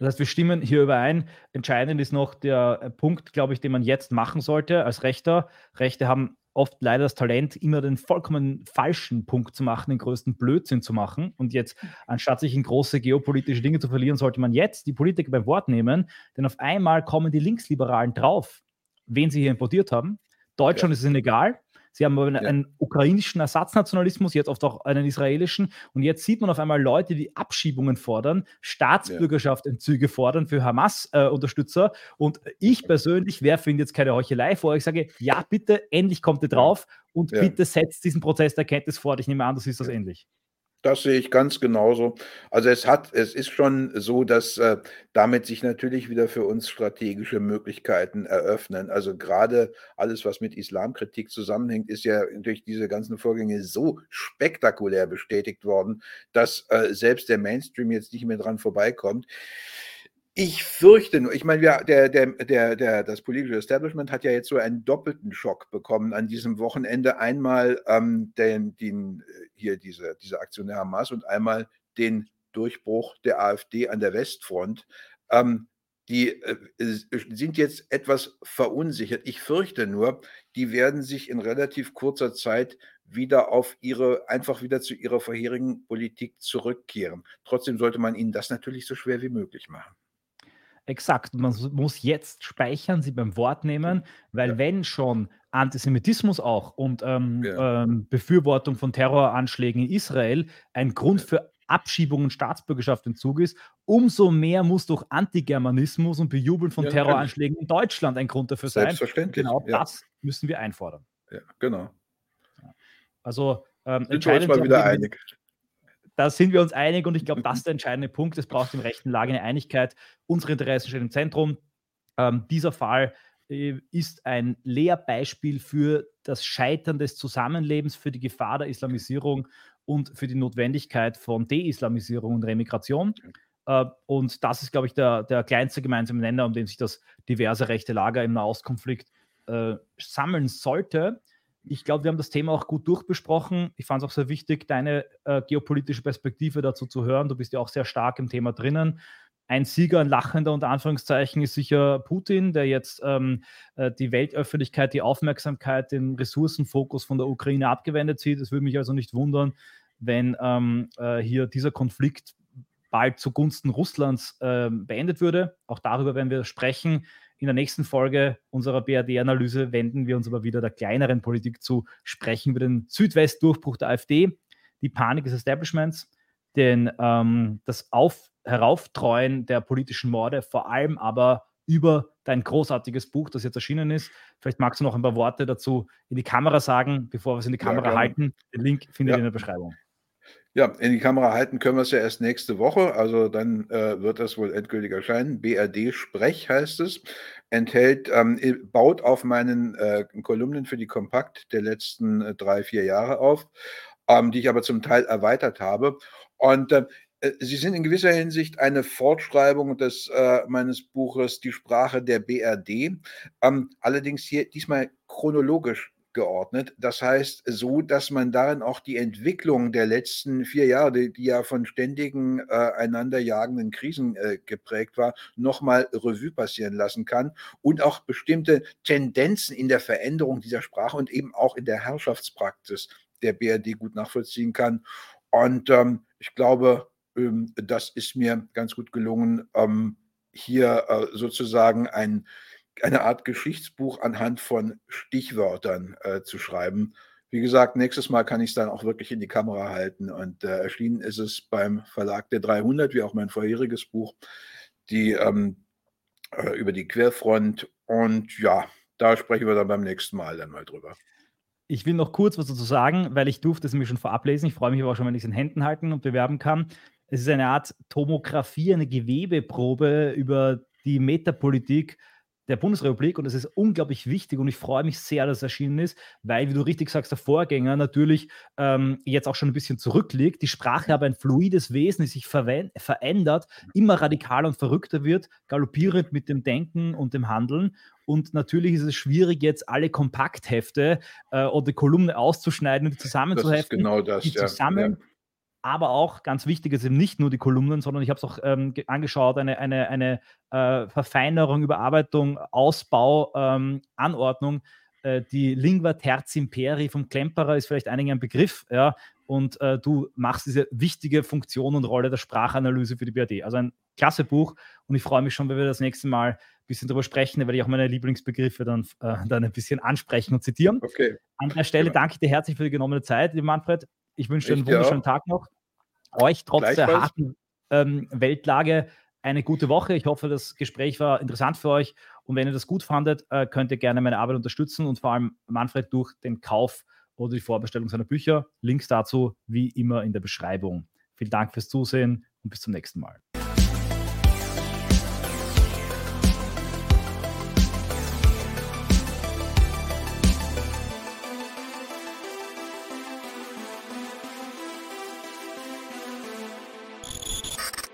Das heißt, wir stimmen hier überein. Entscheidend ist noch der äh, Punkt, glaube ich, den man jetzt machen sollte als Rechter. Rechte haben oft leider das Talent, immer den vollkommen falschen Punkt zu machen, den größten Blödsinn zu machen. Und jetzt, anstatt sich in große geopolitische Dinge zu verlieren, sollte man jetzt die Politiker beim Wort nehmen, denn auf einmal kommen die Linksliberalen drauf, wen sie hier importiert haben. Deutschland ja. ist es ihnen egal. Sie haben einen, ja. einen, ukrainischen Ersatznationalismus, jetzt oft auch einen israelischen. Und jetzt sieht man auf einmal Leute, die Abschiebungen fordern, Staatsbürgerschaftsentzüge fordern für Hamas-Unterstützer. Äh, und ich persönlich werfe Ihnen jetzt keine Heuchelei vor. Ich sage, ja, bitte, endlich kommt ihr drauf und bitte setzt diesen Prozess der Erkenntnis fort. Ich nehme an, das ist das ähnlich. Das sehe ich ganz genauso. Also es hat, es ist schon so, dass äh, damit sich natürlich wieder für uns strategische Möglichkeiten eröffnen. Also gerade alles, was mit Islamkritik zusammenhängt, ist ja durch diese ganzen Vorgänge so spektakulär bestätigt worden, dass äh, selbst der Mainstream jetzt nicht mehr dran vorbeikommt. Ich fürchte nur, ich meine, ja, der, der, der, der, das politische Establishment hat ja jetzt so einen doppelten Schock bekommen an diesem Wochenende. Einmal ähm, den, den, hier diese, diese Aktion der Hamas und einmal den Durchbruch der AfD an der Westfront. Ähm, die äh, sind jetzt etwas verunsichert. Ich fürchte nur, die werden sich in relativ kurzer Zeit wieder auf ihre, einfach wieder zu ihrer vorherigen Politik zurückkehren. Trotzdem sollte man ihnen das natürlich so schwer wie möglich machen. Exakt. Man muss jetzt speichern, sie beim Wort nehmen, weil ja. wenn schon Antisemitismus auch und ähm, ja. ähm, Befürwortung von Terroranschlägen in Israel ein Grund für Abschiebung und Staatsbürgerschaft in Zug ist, umso mehr muss doch Antigermanismus und Bejubeln von ja, Terroranschlägen in Deutschland ein Grund dafür sein. Selbstverständlich. Genau das müssen wir einfordern. Ja, genau. Also ähm, entscheidend mal wieder einig da sind wir uns einig und ich glaube, das ist der [LAUGHS] entscheidende Punkt. Es braucht in rechten Lage eine Einigkeit. Unsere Interessen stehen im Zentrum. Ähm, dieser Fall äh, ist ein Lehrbeispiel für das Scheitern des Zusammenlebens, für die Gefahr der Islamisierung und für die Notwendigkeit von Deislamisierung und Remigration. Äh, und das ist, glaube ich, der, der kleinste gemeinsame Nenner, um den sich das diverse rechte Lager im Nahostkonflikt äh, sammeln sollte. Ich glaube, wir haben das Thema auch gut durchbesprochen. Ich fand es auch sehr wichtig, deine äh, geopolitische Perspektive dazu zu hören. Du bist ja auch sehr stark im Thema drinnen. Ein Sieger, ein lachender unter Anführungszeichen ist sicher Putin, der jetzt ähm, äh, die Weltöffentlichkeit, die Aufmerksamkeit, den Ressourcenfokus von der Ukraine abgewendet sieht. Es würde mich also nicht wundern, wenn ähm, äh, hier dieser Konflikt bald zugunsten Russlands äh, beendet würde. Auch darüber werden wir sprechen. In der nächsten Folge unserer BRD-Analyse wenden wir uns aber wieder der kleineren Politik zu, sprechen über den Südwestdurchbruch der AfD, die Panik des Establishments, den, ähm, das Auf Herauftreuen der politischen Morde, vor allem aber über dein großartiges Buch, das jetzt erschienen ist. Vielleicht magst du noch ein paar Worte dazu in die Kamera sagen, bevor wir es in die Kamera ja, halten. Den Link findet ja. ihr in der Beschreibung. Ja, in die Kamera halten können wir es ja erst nächste Woche. Also dann äh, wird das wohl endgültig erscheinen. BRD Sprech heißt es. Enthält, ähm, baut auf meinen äh, Kolumnen für die Kompakt der letzten äh, drei, vier Jahre auf, ähm, die ich aber zum Teil erweitert habe. Und äh, Sie sind in gewisser Hinsicht eine Fortschreibung des äh, meines Buches Die Sprache der BRD, ähm, allerdings hier diesmal chronologisch geordnet. Das heißt, so, dass man darin auch die Entwicklung der letzten vier Jahre, die, die ja von ständigen äh, einanderjagenden Krisen äh, geprägt war, nochmal Revue passieren lassen kann und auch bestimmte Tendenzen in der Veränderung dieser Sprache und eben auch in der Herrschaftspraxis der BRD gut nachvollziehen kann. Und ähm, ich glaube, ähm, das ist mir ganz gut gelungen, ähm, hier äh, sozusagen ein eine Art Geschichtsbuch anhand von Stichwörtern äh, zu schreiben. Wie gesagt, nächstes Mal kann ich es dann auch wirklich in die Kamera halten. Und äh, erschienen ist es beim Verlag der 300, wie auch mein vorheriges Buch, die ähm, äh, über die Querfront. Und ja, da sprechen wir dann beim nächsten Mal dann mal drüber. Ich will noch kurz was dazu sagen, weil ich durfte es mir schon vorab lesen. Ich freue mich aber auch schon, wenn ich es in Händen halten und bewerben kann. Es ist eine Art Tomographie, eine Gewebeprobe über die Metapolitik der Bundesrepublik und es ist unglaublich wichtig und ich freue mich sehr, dass es erschienen ist, weil, wie du richtig sagst, der Vorgänger natürlich ähm, jetzt auch schon ein bisschen zurückliegt. Die Sprache aber ein fluides Wesen, das sich verändert, immer radikaler und verrückter wird, galoppierend mit dem Denken und dem Handeln. Und natürlich ist es schwierig, jetzt alle Kompakthefte äh, oder Kolumne auszuschneiden und zusammenzuheften, das ist genau das, die ja. zu sammeln. Ja aber auch ganz wichtig ist eben nicht nur die Kolumnen, sondern ich habe es auch ähm, angeschaut, eine, eine, eine äh, Verfeinerung, Überarbeitung, Ausbau, ähm, Anordnung. Äh, die Lingua Terz Imperi vom Klemperer ist vielleicht einigen ein Begriff, ja, und äh, du machst diese wichtige Funktion und Rolle der Sprachanalyse für die BRD. Also ein klasse Buch Und ich freue mich schon, wenn wir das nächste Mal ein bisschen darüber sprechen. Da werde ich auch meine Lieblingsbegriffe dann, äh, dann ein bisschen ansprechen und zitieren. Okay. An der Stelle genau. danke ich dir herzlich für die genommene Zeit, lieber Manfred. Ich wünsche dir einen wunderschönen Tag noch. Euch trotz der harten ähm, Weltlage eine gute Woche. Ich hoffe, das Gespräch war interessant für euch. Und wenn ihr das gut fandet, äh, könnt ihr gerne meine Arbeit unterstützen und vor allem Manfred durch den Kauf oder die Vorbestellung seiner Bücher. Links dazu wie immer in der Beschreibung. Vielen Dank fürs Zusehen und bis zum nächsten Mal.